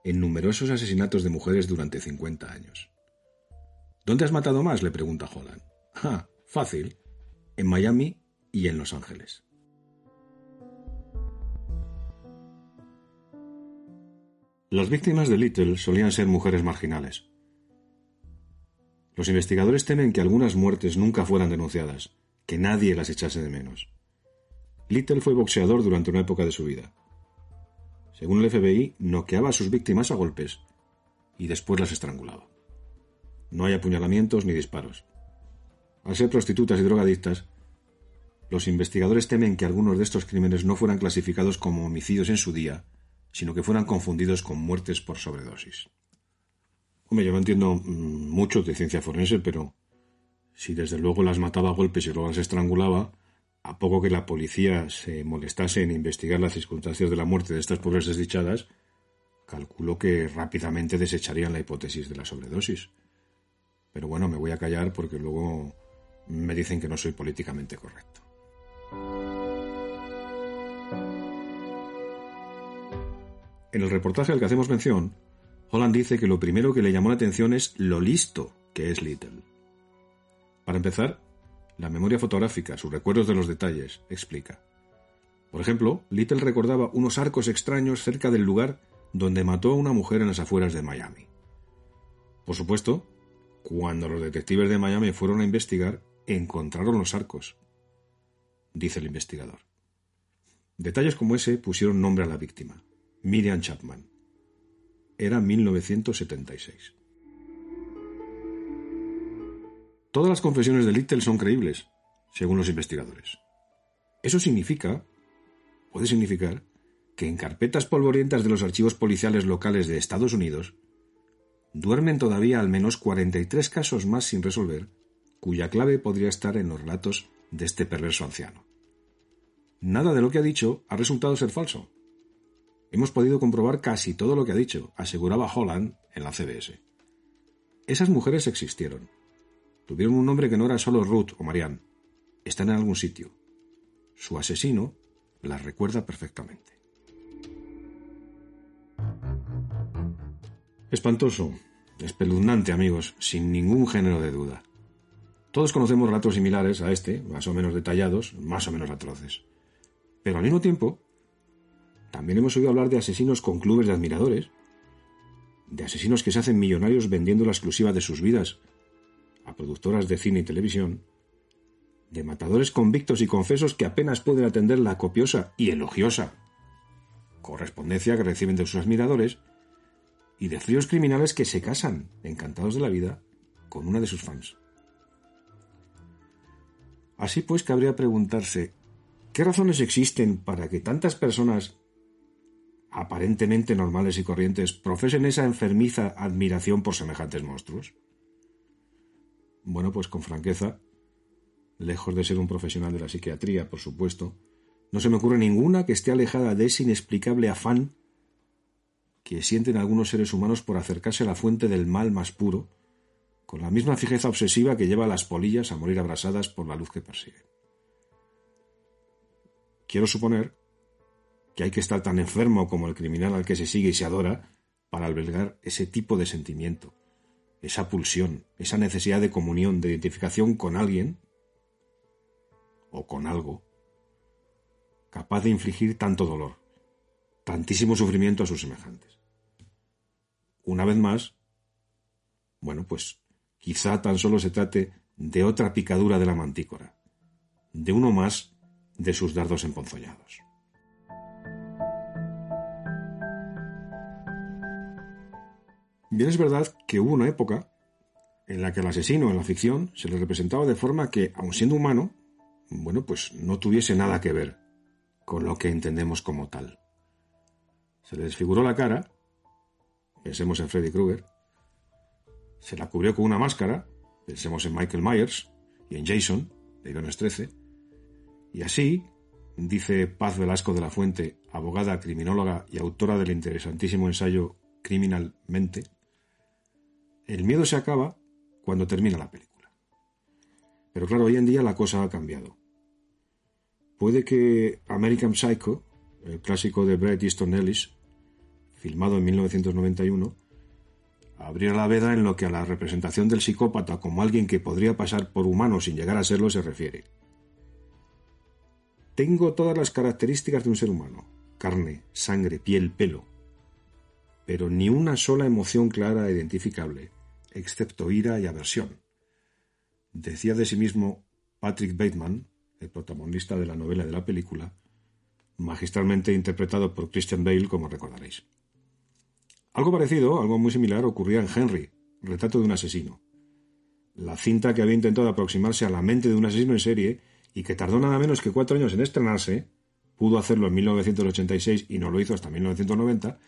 en numerosos asesinatos de mujeres durante 50 años. ¿Dónde has matado más? le pregunta Holland. Ah, fácil. En Miami y en Los Ángeles. Las víctimas de Little solían ser mujeres marginales. Los investigadores temen que algunas muertes nunca fueran denunciadas, que nadie las echase de menos. Little fue boxeador durante una época de su vida. Según el FBI, noqueaba a sus víctimas a golpes y después las estrangulaba. No hay apuñalamientos ni disparos. Al ser prostitutas y drogadictas, los investigadores temen que algunos de estos crímenes no fueran clasificados como homicidios en su día, sino que fueran confundidos con muertes por sobredosis. Hombre, yo no entiendo mm, mucho de ciencia forense, pero si desde luego las mataba a golpes y luego las estrangulaba, a poco que la policía se molestase en investigar las circunstancias de la muerte de estas pobres desdichadas, calculo que rápidamente desecharían la hipótesis de la sobredosis. Pero bueno, me voy a callar porque luego me dicen que no soy políticamente correcto. En el reportaje al que hacemos mención, Holland dice que lo primero que le llamó la atención es lo listo que es Little. Para empezar, la memoria fotográfica, sus recuerdos de los detalles, explica. Por ejemplo, Little recordaba unos arcos extraños cerca del lugar donde mató a una mujer en las afueras de Miami. Por supuesto, cuando los detectives de Miami fueron a investigar, encontraron los arcos, dice el investigador. Detalles como ese pusieron nombre a la víctima, Miriam Chapman. Era 1976. Todas las confesiones de Little son creíbles, según los investigadores. Eso significa, puede significar, que en carpetas polvorientas de los archivos policiales locales de Estados Unidos duermen todavía al menos 43 casos más sin resolver, cuya clave podría estar en los relatos de este perverso anciano. Nada de lo que ha dicho ha resultado ser falso. Hemos podido comprobar casi todo lo que ha dicho, aseguraba Holland en la CBS. Esas mujeres existieron, Tuvieron un nombre que no era solo Ruth o Marianne. Están en algún sitio. Su asesino las recuerda perfectamente. Espantoso, espeluznante, amigos, sin ningún género de duda. Todos conocemos relatos similares a este, más o menos detallados, más o menos atroces. Pero al mismo tiempo, también hemos oído hablar de asesinos con clubes de admiradores, de asesinos que se hacen millonarios vendiendo la exclusiva de sus vidas a productoras de cine y televisión, de matadores convictos y confesos que apenas pueden atender la copiosa y elogiosa correspondencia que reciben de sus admiradores, y de fríos criminales que se casan, encantados de la vida, con una de sus fans. Así pues, cabría preguntarse, ¿qué razones existen para que tantas personas aparentemente normales y corrientes profesen esa enfermiza admiración por semejantes monstruos? Bueno, pues con franqueza, lejos de ser un profesional de la psiquiatría, por supuesto, no se me ocurre ninguna que esté alejada de ese inexplicable afán que sienten algunos seres humanos por acercarse a la fuente del mal más puro, con la misma fijeza obsesiva que lleva a las polillas a morir abrasadas por la luz que persiguen. Quiero suponer que hay que estar tan enfermo como el criminal al que se sigue y se adora para albergar ese tipo de sentimiento, esa pulsión, esa necesidad de comunión, de identificación con alguien o con algo, capaz de infligir tanto dolor, tantísimo sufrimiento a sus semejantes. Una vez más, bueno, pues quizá tan solo se trate de otra picadura de la mantícora, de uno más de sus dardos emponzoñados. Bien es verdad que hubo una época en la que el asesino en la ficción se le representaba de forma que, aun siendo humano, bueno, pues no tuviese nada que ver con lo que entendemos como tal. Se le desfiguró la cara, pensemos en Freddy Krueger, se la cubrió con una máscara, pensemos en Michael Myers y en Jason, de Irones 13, y así, dice Paz Velasco de la Fuente, abogada, criminóloga y autora del interesantísimo ensayo Criminalmente, el miedo se acaba cuando termina la película. Pero claro, hoy en día la cosa ha cambiado. Puede que American Psycho, el clásico de Bret Easton Ellis, filmado en 1991, abriera la veda en lo que a la representación del psicópata como alguien que podría pasar por humano sin llegar a serlo se refiere. Tengo todas las características de un ser humano, carne, sangre, piel, pelo, pero ni una sola emoción clara e identificable, excepto ira y aversión. Decía de sí mismo Patrick Bateman, el protagonista de la novela de la película, magistralmente interpretado por Christian Bale, como recordaréis. Algo parecido, algo muy similar, ocurría en Henry, retrato de un asesino. La cinta que había intentado aproximarse a la mente de un asesino en serie y que tardó nada menos que cuatro años en estrenarse, pudo hacerlo en 1986 y no lo hizo hasta 1990,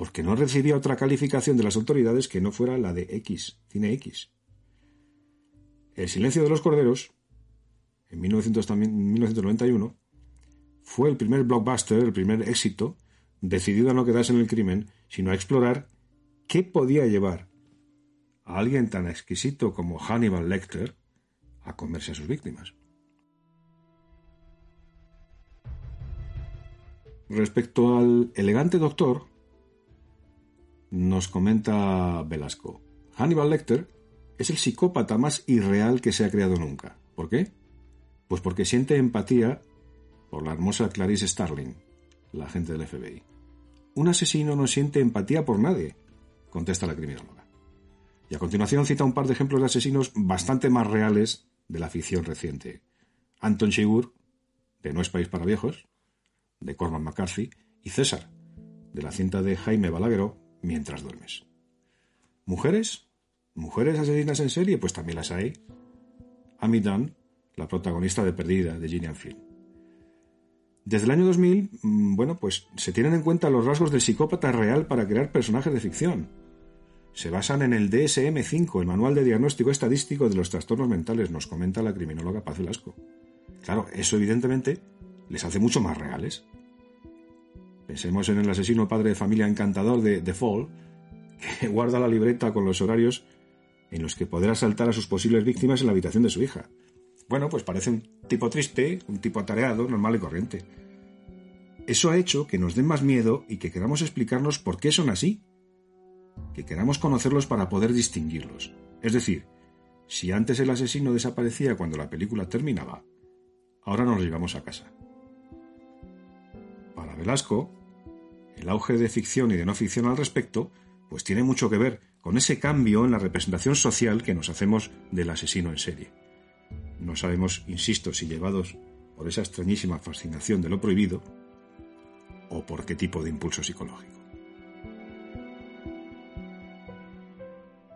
porque no recibía otra calificación de las autoridades que no fuera la de X, cine X. El silencio de los corderos, en 1991, fue el primer blockbuster, el primer éxito, decidido a no quedarse en el crimen, sino a explorar qué podía llevar a alguien tan exquisito como Hannibal Lecter a comerse a sus víctimas. Respecto al elegante doctor, nos comenta Velasco. Hannibal Lecter es el psicópata más irreal que se ha creado nunca. ¿Por qué? Pues porque siente empatía por la hermosa Clarice Starling, la agente del FBI. Un asesino no siente empatía por nadie, contesta la criminóloga. Y a continuación cita un par de ejemplos de asesinos bastante más reales de la ficción reciente. Anton Chigurh, de No es país para viejos, de Corman McCarthy, y César, de la cinta de Jaime Balagueró, mientras duermes. ¿Mujeres? ¿Mujeres asesinas en serie? Pues también las hay. Amy Dunn, la protagonista de Perdida, de Gillian Flynn. Desde el año 2000, mm, bueno, pues se tienen en cuenta los rasgos del psicópata real para crear personajes de ficción. Se basan en el DSM-5, el Manual de Diagnóstico Estadístico de los Trastornos Mentales, nos comenta la criminóloga Paz Velasco. Claro, eso evidentemente les hace mucho más reales. Pensemos en el asesino padre de familia encantador de The Fall, que guarda la libreta con los horarios en los que podrá asaltar a sus posibles víctimas en la habitación de su hija. Bueno, pues parece un tipo triste, un tipo atareado, normal y corriente. Eso ha hecho que nos den más miedo y que queramos explicarnos por qué son así. Que queramos conocerlos para poder distinguirlos. Es decir, si antes el asesino desaparecía cuando la película terminaba, ahora nos llevamos a casa. Para Velasco, el auge de ficción y de no ficción al respecto, pues tiene mucho que ver con ese cambio en la representación social que nos hacemos del asesino en serie. No sabemos, insisto, si llevados por esa extrañísima fascinación de lo prohibido o por qué tipo de impulso psicológico.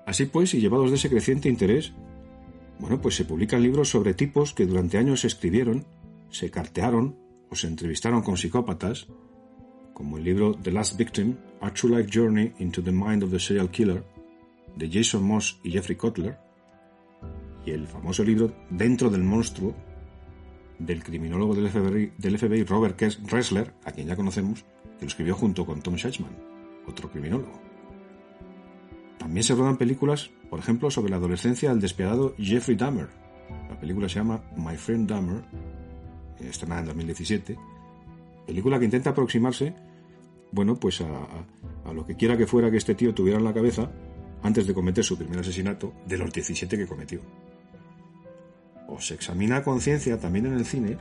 Así pues, y llevados de ese creciente interés, bueno, pues se publican libros sobre tipos que durante años se escribieron, se cartearon o se entrevistaron con psicópatas como el libro The Last Victim, A True Life Journey into the Mind of the Serial Killer, de Jason Moss y Jeffrey Kotler, y el famoso libro Dentro del monstruo, del criminólogo del FBI, Robert Ressler, a quien ya conocemos, que lo escribió junto con Tom Schachman, otro criminólogo. También se rodan películas, por ejemplo, sobre la adolescencia del despiadado Jeffrey Dahmer. La película se llama My Friend Dahmer, estrenada en 2017, Película que intenta aproximarse, bueno, pues a, lo que quiera que fuera que este tío tuviera en la cabeza antes de cometer su primer asesinato de los 17 que cometió. O se examina a conciencia también en el cine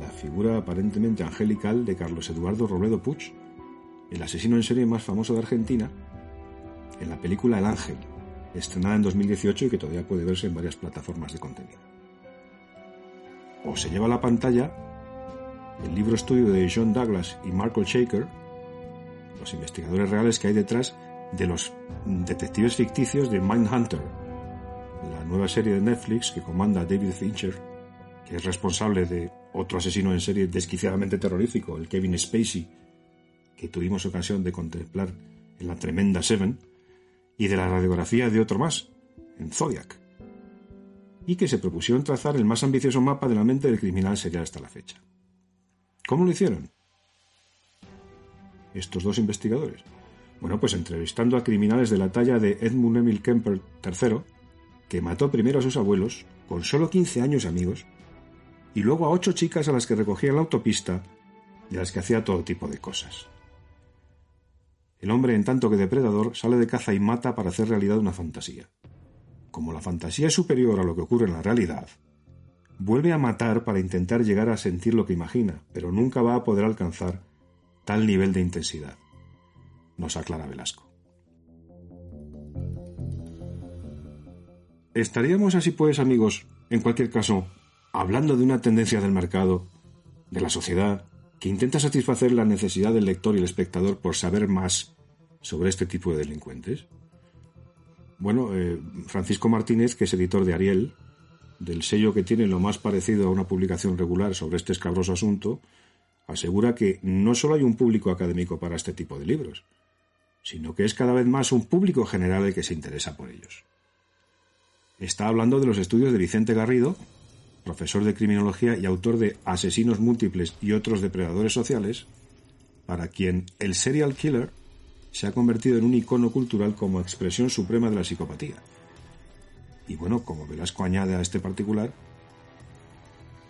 la figura aparentemente angelical de Carlos Eduardo Robledo Puch, el asesino en serie más famoso de Argentina, en la película El Ángel, estrenada en 2018 y que todavía puede verse en varias plataformas de contenido. O se lleva a la pantalla el libro estudio de John Douglas y Marco Shaker, los investigadores reales que hay detrás de los detectives ficticios de Mindhunter, la nueva serie de Netflix que comanda David Fincher, que es responsable de otro asesino en serie desquiciadamente terrorífico, el Kevin Spacey, que tuvimos ocasión de contemplar en la tremenda Seven, y de la radiografía de otro más, en Zodiac, y que se propusieron trazar el más ambicioso mapa de la mente del criminal serial hasta la fecha. ¿Cómo lo hicieron? Estos dos investigadores. Bueno, pues entrevistando a criminales de la talla de Edmund Emil Kemper III, que mató primero a sus abuelos, con solo 15 años amigos, y luego a ocho chicas a las que recogía en la autopista y a las que hacía todo tipo de cosas. El hombre, en tanto que depredador, sale de caza y mata para hacer realidad una fantasía. Como la fantasía es superior a lo que ocurre en la realidad, vuelve a matar para intentar llegar a sentir lo que imagina, pero nunca va a poder alcanzar tal nivel de intensidad, nos aclara Velasco. Estaríamos así pues, amigos, en cualquier caso, hablando de una tendencia del mercado, de la sociedad, que intenta satisfacer la necesidad del lector y el espectador por saber más sobre este tipo de delincuentes? Bueno, eh, Francisco Martínez, que es editor de Ariel, del sello que tiene lo más parecido a una publicación regular sobre este escabroso asunto, asegura que no solo hay un público académico para este tipo de libros, sino que es cada vez más un público general el que se interesa por ellos. Está hablando de los estudios de Vicente Garrido, profesor de criminología y autor de Asesinos múltiples y otros depredadores sociales, para quien el serial killer se ha convertido en un icono cultural como expresión suprema de la psicopatía. Y bueno, como Velasco añade a este particular,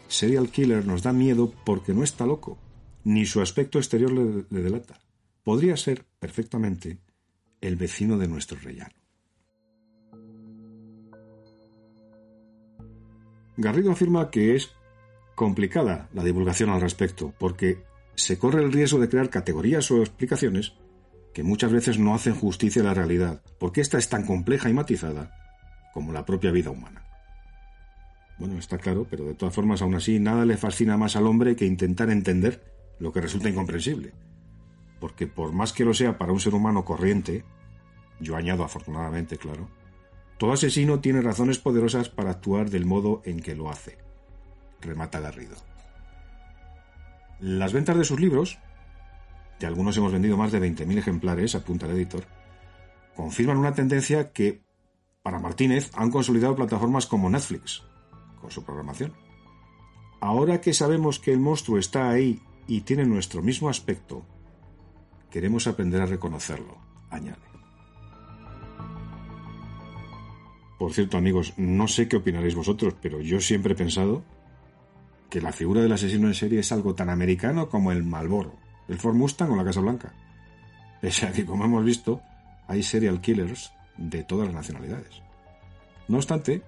serial killer nos da miedo porque no está loco, ni su aspecto exterior le, le delata. Podría ser perfectamente el vecino de nuestro rellano. Garrido afirma que es complicada la divulgación al respecto, porque se corre el riesgo de crear categorías o explicaciones que muchas veces no hacen justicia a la realidad, porque ésta es tan compleja y matizada como la propia vida humana. Bueno, está claro, pero de todas formas, aún así, nada le fascina más al hombre que intentar entender lo que resulta incomprensible. Porque por más que lo sea para un ser humano corriente, yo añado afortunadamente, claro, todo asesino tiene razones poderosas para actuar del modo en que lo hace, remata Garrido. Las ventas de sus libros, de algunos hemos vendido más de 20.000 ejemplares, apunta el editor, confirman una tendencia que, para Martínez, han consolidado plataformas como Netflix, con su programación. Ahora que sabemos que el monstruo está ahí y tiene nuestro mismo aspecto, queremos aprender a reconocerlo, añade. Por cierto, amigos, no sé qué opinaréis vosotros, pero yo siempre he pensado que la figura del asesino en serie es algo tan americano como el Malboro, el Ford Mustang o la Casa Blanca. Pese a que, como hemos visto, hay serial killers de todas las nacionalidades. No obstante,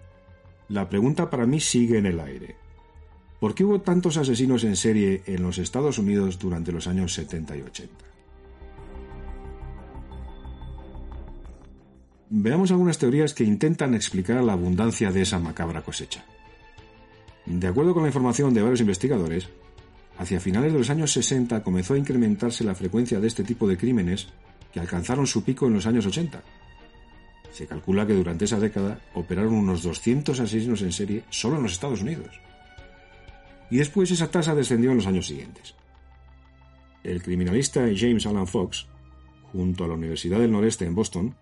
la pregunta para mí sigue en el aire. ¿Por qué hubo tantos asesinos en serie en los Estados Unidos durante los años 70 y 80? Veamos algunas teorías que intentan explicar la abundancia de esa macabra cosecha. De acuerdo con la información de varios investigadores, hacia finales de los años 60 comenzó a incrementarse la frecuencia de este tipo de crímenes que alcanzaron su pico en los años 80. Se calcula que durante esa década operaron unos 200 asesinos en serie solo en los Estados Unidos. Y después esa tasa descendió en los años siguientes. El criminalista James Alan Fox, junto a la Universidad del Noreste en Boston,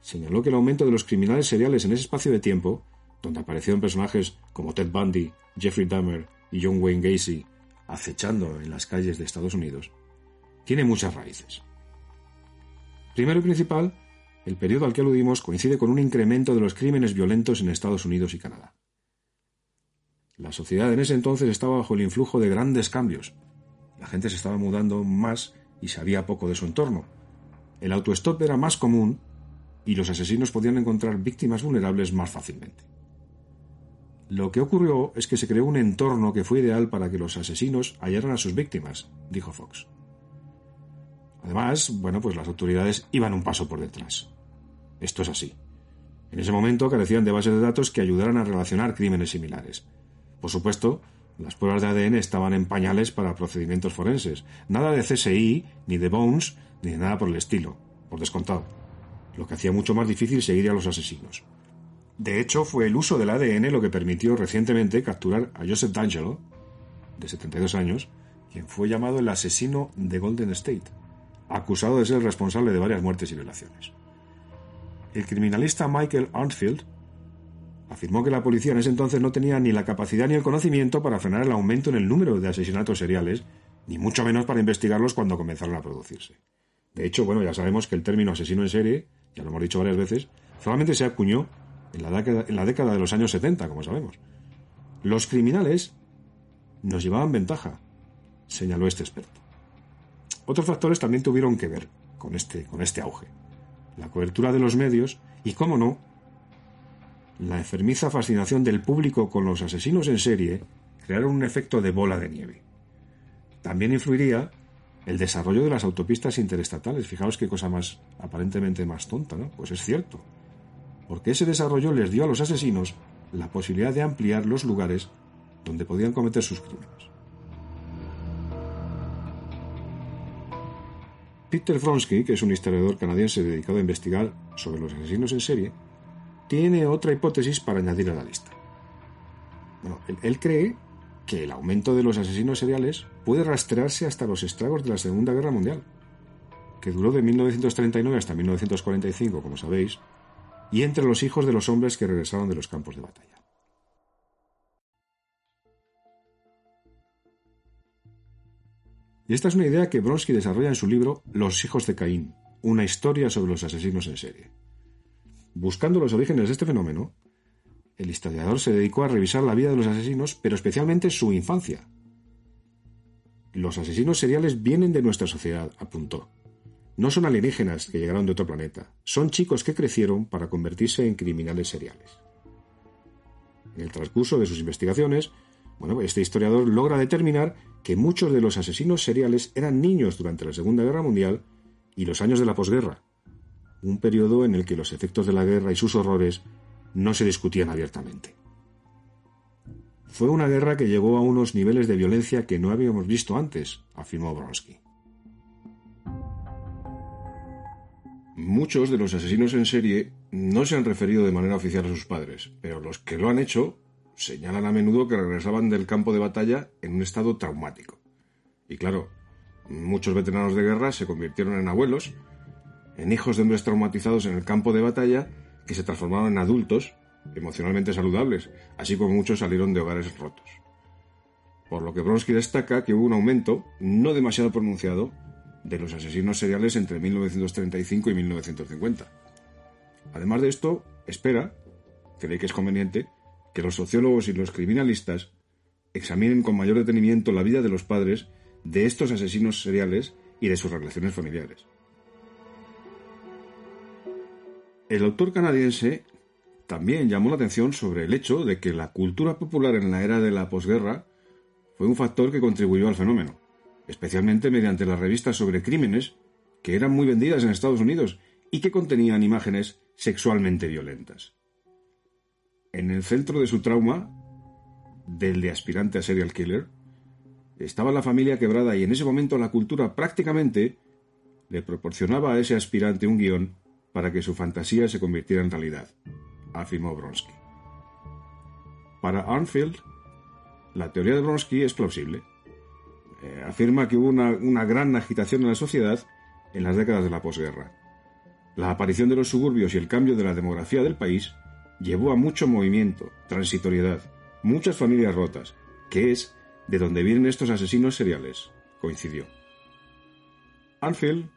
señaló que el aumento de los criminales seriales en ese espacio de tiempo, donde aparecieron personajes como Ted Bundy, Jeffrey Dahmer y John Wayne Gacy acechando en las calles de Estados Unidos, tiene muchas raíces. Primero y principal, el periodo al que aludimos coincide con un incremento de los crímenes violentos en Estados Unidos y Canadá. La sociedad en ese entonces estaba bajo el influjo de grandes cambios. La gente se estaba mudando más y sabía poco de su entorno. El autostop era más común y los asesinos podían encontrar víctimas vulnerables más fácilmente. Lo que ocurrió es que se creó un entorno que fue ideal para que los asesinos hallaran a sus víctimas, dijo Fox. Además, bueno, pues las autoridades iban un paso por detrás. Esto es así. En ese momento carecían de bases de datos que ayudaran a relacionar crímenes similares. Por supuesto, las pruebas de ADN estaban en pañales para procedimientos forenses. Nada de CSI, ni de Bones, ni de nada por el estilo, por descontado lo que hacía mucho más difícil seguir a los asesinos. De hecho, fue el uso del ADN lo que permitió recientemente capturar a Joseph D'Angelo, de 72 años, quien fue llamado el asesino de Golden State, acusado de ser el responsable de varias muertes y violaciones. El criminalista Michael Arnfield afirmó que la policía en ese entonces no tenía ni la capacidad ni el conocimiento para frenar el aumento en el número de asesinatos seriales, ni mucho menos para investigarlos cuando comenzaron a producirse. De hecho, bueno, ya sabemos que el término asesino en serie, ya lo hemos dicho varias veces, solamente se acuñó en la, década, en la década de los años 70, como sabemos. Los criminales nos llevaban ventaja, señaló este experto. Otros factores también tuvieron que ver con este, con este auge. La cobertura de los medios y, cómo no, la enfermiza fascinación del público con los asesinos en serie crearon un efecto de bola de nieve. También influiría el desarrollo de las autopistas interestatales. Fijaos qué cosa más aparentemente más tonta, ¿no? Pues es cierto. Porque ese desarrollo les dio a los asesinos la posibilidad de ampliar los lugares donde podían cometer sus crímenes. Peter Fronsky, que es un historiador canadiense dedicado a investigar sobre los asesinos en serie, tiene otra hipótesis para añadir a la lista. Bueno, él, cree que el aumento de los asesinos seriales puede rastrearse hasta los estragos de la Segunda Guerra Mundial, que duró de 1939 hasta 1945, como sabéis, y entre los hijos de los hombres que regresaron de los campos de batalla. Y esta es una idea que Bronsky desarrolla en su libro Los hijos de Caín, una historia sobre los asesinos en serie. Buscando los orígenes de este fenómeno, el historiador se dedicó a revisar la vida de los asesinos, pero especialmente su infancia. Los asesinos seriales vienen de nuestra sociedad, apuntó. No son alienígenas que llegaron de otro planeta, son chicos que crecieron para convertirse en criminales seriales. En el transcurso de sus investigaciones, bueno, este historiador logra determinar que muchos de los asesinos seriales eran niños durante la Segunda Guerra Mundial y los años de la posguerra, un periodo en el que los efectos de la guerra y sus horrores no se discutían abiertamente. Fue una guerra que llegó a unos niveles de violencia que no habíamos visto antes, afirmó Bronsky. Muchos de los asesinos en serie no se han referido de manera oficial a sus padres, pero los que lo han hecho señalan a menudo que regresaban del campo de batalla en un estado traumático. Y claro, muchos veteranos de guerra se convirtieron en abuelos, en hijos de hombres traumatizados en el campo de batalla que se transformaron en adultos emocionalmente saludables, así como muchos salieron de hogares rotos. Por lo que Bronsky destaca que hubo un aumento, no demasiado pronunciado, de los asesinos seriales entre 1935 y 1950. Además de esto, espera, cree que es conveniente, que los sociólogos y los criminalistas examinen con mayor detenimiento la vida de los padres de estos asesinos seriales y de sus relaciones familiares. El autor canadiense también llamó la atención sobre el hecho de que la cultura popular en la era de la posguerra fue un factor que contribuyó al fenómeno, especialmente mediante las revistas sobre crímenes que eran muy vendidas en Estados Unidos y que contenían imágenes sexualmente violentas. En el centro de su trauma, del de aspirante a serial killer, estaba la familia quebrada y en ese momento la cultura prácticamente le proporcionaba a ese aspirante un guion para que su fantasía se convirtiera en realidad, afirmó Bronsky. Para Arnfield, la teoría de Bronsky es plausible. Eh, afirma que hubo una, una gran agitación en la sociedad en las décadas de la posguerra. La aparición de los suburbios y el cambio de la demografía del país llevó a mucho movimiento, transitoriedad, muchas familias rotas, que es de donde vienen estos asesinos seriales, coincidió. Anfield,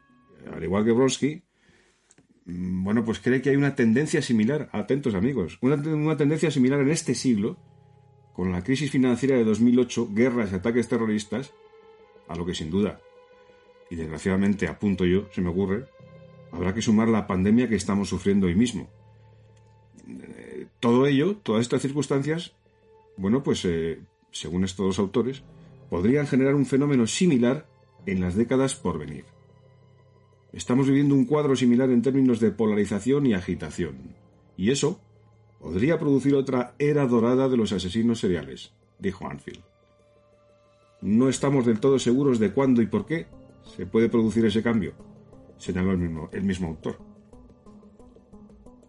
al igual que Bronsky, mm, bueno, pues cree que hay una tendencia similar, atentos amigos, una, una tendencia similar en este siglo, con la crisis financiera de 2008, guerras y ataques terroristas, a lo que sin duda, y desgraciadamente apunto yo, se me ocurre, habrá que sumar la pandemia que estamos sufriendo hoy mismo, todo ello, todas estas circunstancias, bueno, pues eh, según estos dos autores, podrían generar un fenómeno similar en las décadas por venir. Estamos viviendo un cuadro similar en términos de polarización y agitación, y eso podría producir otra era dorada de los asesinos seriales, dijo Anfield. No estamos del todo seguros de cuándo y por qué se puede producir ese cambio, señaló el mismo, el mismo autor.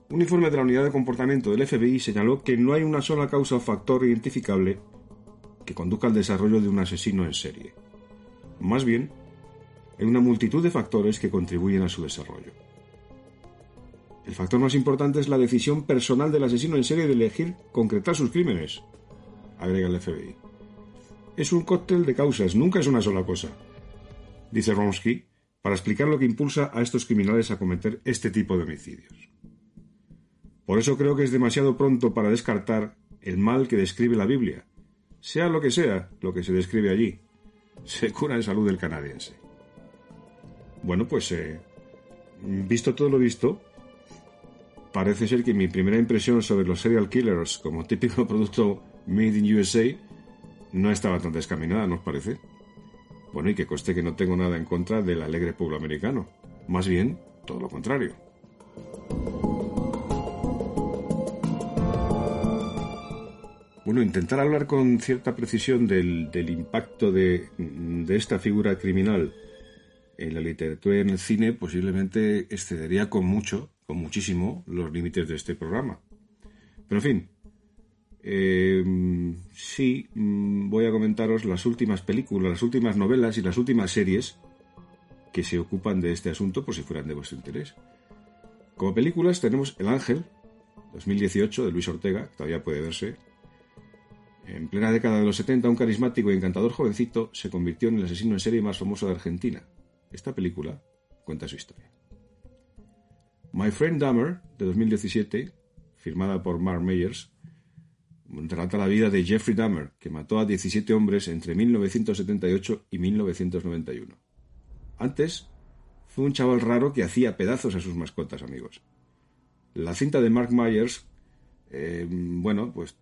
Un informe de la Unidad de Comportamiento del FBI señaló que no hay una sola causa o factor identificable que conduzca al desarrollo de un asesino en serie. Más bien, hay una multitud de factores que contribuyen a su desarrollo. El factor más importante es la decisión personal del asesino en serie de elegir concretar sus crímenes, agrega el FBI. Es un cóctel de causas, nunca es una sola cosa, dice Ronsky, para explicar lo que impulsa a estos criminales a cometer este tipo de homicidios. Por eso creo que es demasiado pronto para descartar el mal que describe la Biblia, sea lo que sea lo que se describe allí. Se cura en salud del canadiense. Bueno, pues eh, visto todo lo visto, parece ser que mi primera impresión sobre los serial killers como típico producto made in USA no estaba tan descaminada, ¿nos parece? Bueno, y que coste que no tengo nada en contra del alegre pueblo americano. Más bien, todo lo contrario. Bueno, intentar hablar con cierta precisión del, impacto de, esta figura criminal en la literatura y en el cine posiblemente excedería con mucho, con muchísimo, los límites de este programa. Pero en fin, eh, sí, mm, voy a comentaros las últimas películas, las últimas novelas y las últimas series que se ocupan de este asunto por si fueran de vuestro interés. Como películas tenemos El Ángel, 2018, de Luis Ortega, que todavía puede verse, en plena década de los 70, un carismático y encantador jovencito se convirtió en el asesino en serie más famoso de Argentina. Esta película cuenta su historia. My Friend Dahmer, de 2017, firmada por Mark Meyers, trata la vida de Jeffrey Dahmer, que mató a 17 hombres entre 1978 y 1991. Antes, fue un chaval raro que hacía pedazos a sus mascotas, amigos. La cinta de Mark Myers, eh, bueno, pues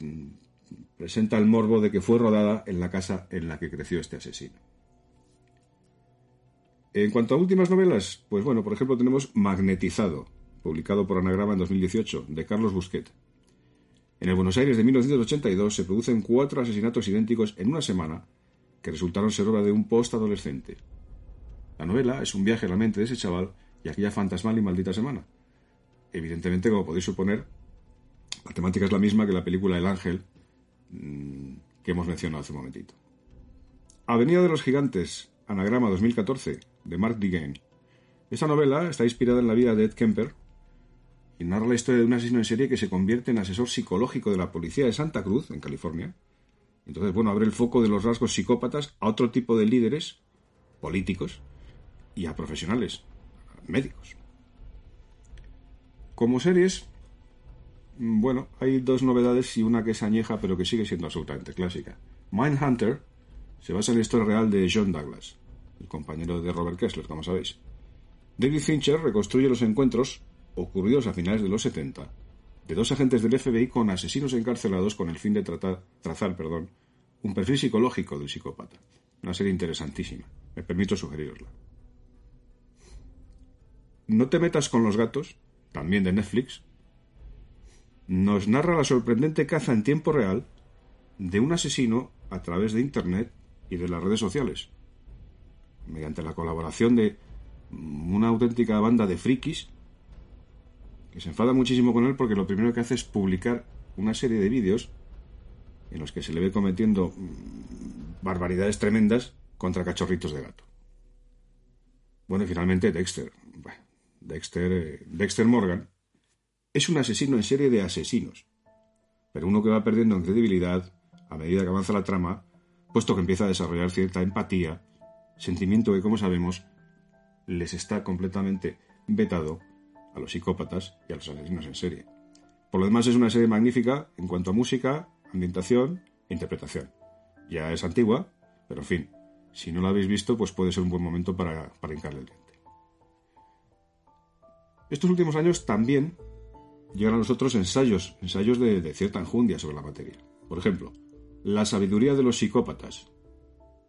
presenta el morbo de que fue rodada en la casa en la que creció este asesino. En cuanto a últimas novelas, pues bueno, por ejemplo tenemos Magnetizado, publicado por Anagrama en 2018, de Carlos Busquet. En el Buenos Aires de 1982 se producen cuatro asesinatos idénticos en una semana que resultaron ser obra de un post-adolescente. La novela es un viaje a la mente de ese chaval y aquella fantasmal y maldita semana. Evidentemente, como podéis suponer, la temática es la misma que la película El Ángel que hemos mencionado hace un momentito. Avenida de los Gigantes, Anagrama 2014, de Mark Degain. Esta novela está inspirada en la vida de Ed Kemper y narra la historia de un asesino en serie que se convierte en asesor psicológico de la policía de Santa Cruz, en California. Entonces, bueno, abre el foco de los rasgos psicópatas a otro tipo de líderes, políticos y a profesionales, médicos. Como series, bueno, hay dos novedades y una que es añeja pero que sigue siendo absolutamente clásica. Mindhunter se basa en la historia real de John Douglas, el compañero de Robert Kessler, como sabéis. David Fincher reconstruye los encuentros ocurridos a finales de los 70 de dos agentes del FBI con asesinos encarcelados con el fin de tratar, trazar perdón, un perfil psicológico del psicópata. Una serie interesantísima. Me permito sugerirosla. No te metas con los gatos, también de Netflix, nos narra la sorprendente caza en tiempo real de un asesino a través de Internet y de las redes sociales, mediante la colaboración de una auténtica banda de frikis que se enfada muchísimo con él porque lo primero que hace es publicar una serie de vídeos en los que se le ve cometiendo mm, barbaridades tremendas contra cachorritos de gato. Bueno, y finalmente Dexter. Dexter, eh, Dexter Morgan es un asesino en serie de asesinos, pero uno que va perdiendo en credibilidad a medida que avanza la trama, puesto que empieza a desarrollar cierta empatía, sentimiento que, como sabemos, les está completamente vetado a los psicópatas y a los asesinos en serie. Por lo demás es una serie magnífica en cuanto a música, ambientación e interpretación. Ya es antigua, pero en fin, si no la habéis visto, pues puede ser un buen momento para, para hincarle el diente. Estos últimos años también llegan a nosotros ensayos, ensayos de, cierta enjundia sobre la materia. Por ejemplo, La sabiduría de los psicópatas,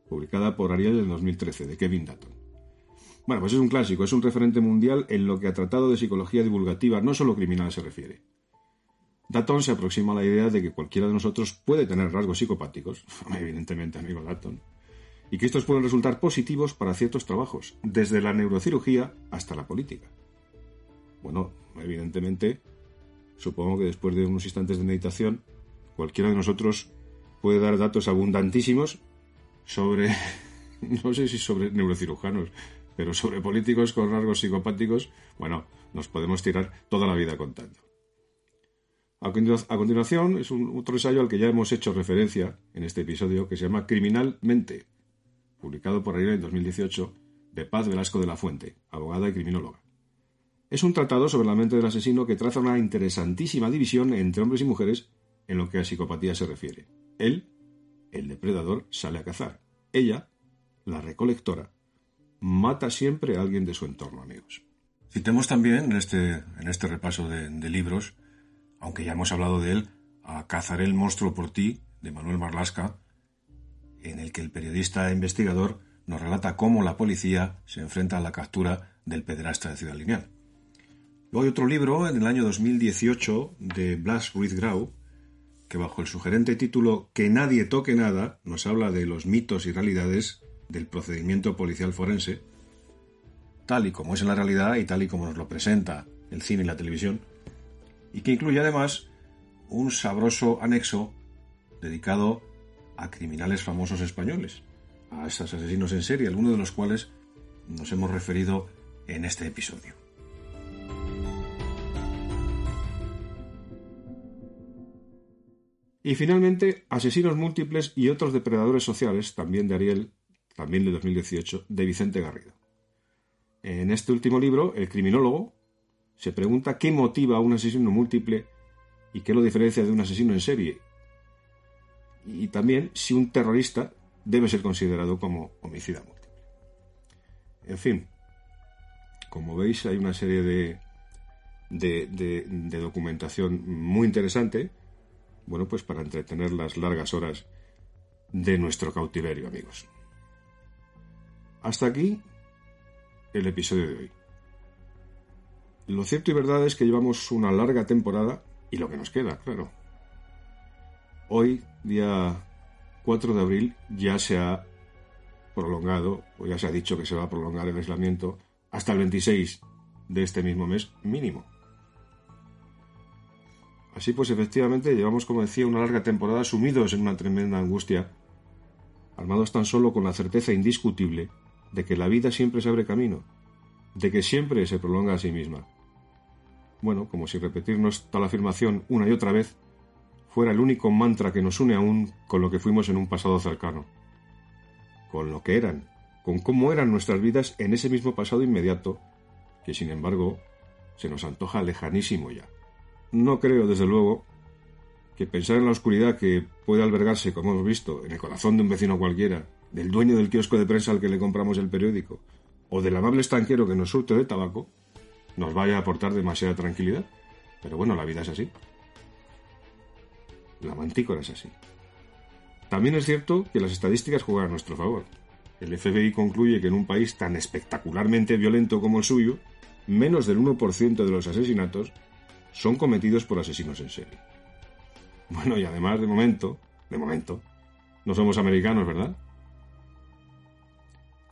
publicada por Ariel en 2013, de Kevin Dutton. Bueno, pues es un clásico, es un referente mundial en lo que a tratado de psicología divulgativa, no solo criminal, se refiere. Dutton se aproxima a la idea de que cualquiera de nosotros puede tener rasgos psicopáticos, evidentemente, amigo Dutton, y que estos pueden resultar positivos para ciertos trabajos, desde la neurocirugía hasta la política. Bueno, evidentemente, Supongo que después de unos instantes de meditación, cualquiera de nosotros puede dar datos abundantísimos sobre, no sé si sobre neurocirujanos, pero sobre políticos con rasgos psicopáticos, bueno, nos podemos tirar toda la vida contando. A continuación es un, otro ensayo al que ya hemos hecho referencia en este episodio que se llama Criminalmente, publicado por ahí en 2018 de Paz Velasco de la Fuente, abogada y criminóloga. Es un tratado sobre la mente del asesino que traza una interesantísima división entre hombres y mujeres en lo que a psicopatía se refiere. Él, el depredador, sale a cazar. Ella, la recolectora, mata siempre a alguien de su entorno, amigos. Citemos también en este, en este repaso de, libros, aunque ya hemos hablado de él, a Cazaré el monstruo por ti, de Manuel Marlasca, en el que el periodista e investigador nos relata cómo la policía se enfrenta a la captura del pederasta de Ciudad Lineal. Luego hay otro libro, en el año 2018, de Blas Ruiz Grau, que bajo el sugerente título Que nadie toque nada, nos habla de los mitos y realidades del procedimiento policial forense, tal y como es en la realidad y tal y como nos lo presenta el cine y la televisión, y que incluye además un sabroso anexo dedicado a criminales famosos españoles, a esos asesinos en serie, algunos de los cuales nos hemos referido en este episodio. Y finalmente, Asesinos Múltiples y otros depredadores sociales, también de Ariel, también de 2018, de Vicente Garrido. En este último libro, el criminólogo se pregunta qué motiva a un asesino múltiple y qué lo diferencia de un asesino en serie. Y también si un terrorista debe ser considerado como homicida múltiple. En fin, como veis hay una serie de, de, de documentación muy interesante bueno, pues para entretener las largas horas de nuestro cautiverio, amigos. Hasta aquí el episodio de hoy. Lo cierto y verdad es que llevamos una larga temporada y lo que nos queda, claro. Hoy, día 4 de abril, ya se ha prolongado, o ya se ha dicho que se va a prolongar el aislamiento hasta el 26 de este mismo mes mínimo. Así pues, efectivamente, llevamos, como decía, una larga temporada sumidos en una tremenda angustia, armados tan solo con la certeza indiscutible de que la vida siempre se abre camino, de que siempre se prolonga a sí misma. Bueno, como si repetirnos tal afirmación una y otra vez fuera el único mantra que nos une aún con lo que fuimos en un pasado cercano, con lo que eran, con cómo eran nuestras vidas en ese mismo pasado inmediato, que sin embargo se nos antoja lejanísimo ya. No creo, desde luego, que pensar en la oscuridad que puede albergarse, como hemos visto, en el corazón de un vecino cualquiera, del dueño del kiosco de prensa al que le compramos el periódico, o del amable estanquero que nos surte de tabaco, nos vaya a aportar demasiada tranquilidad. Pero bueno, la vida es así. La mantícora es así. También es cierto que las estadísticas juegan a nuestro favor. El FBI concluye que en un país tan espectacularmente violento como el suyo, menos del 1% de los asesinatos son cometidos por asesinos en serie. Bueno, y además, de momento, de momento, no somos americanos, ¿verdad?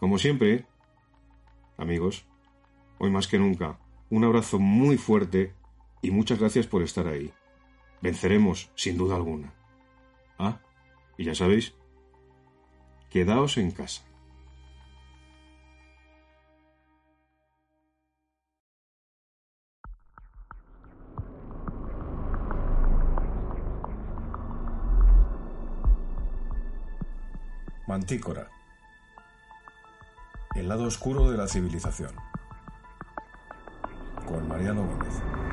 Como siempre, amigos, hoy más que nunca, un abrazo muy fuerte y muchas gracias por estar ahí. Venceremos, sin duda alguna. Ah, y ya sabéis, quedaos en casa. Mantícora. El lado oscuro de la civilización. Con Mariano Gómez.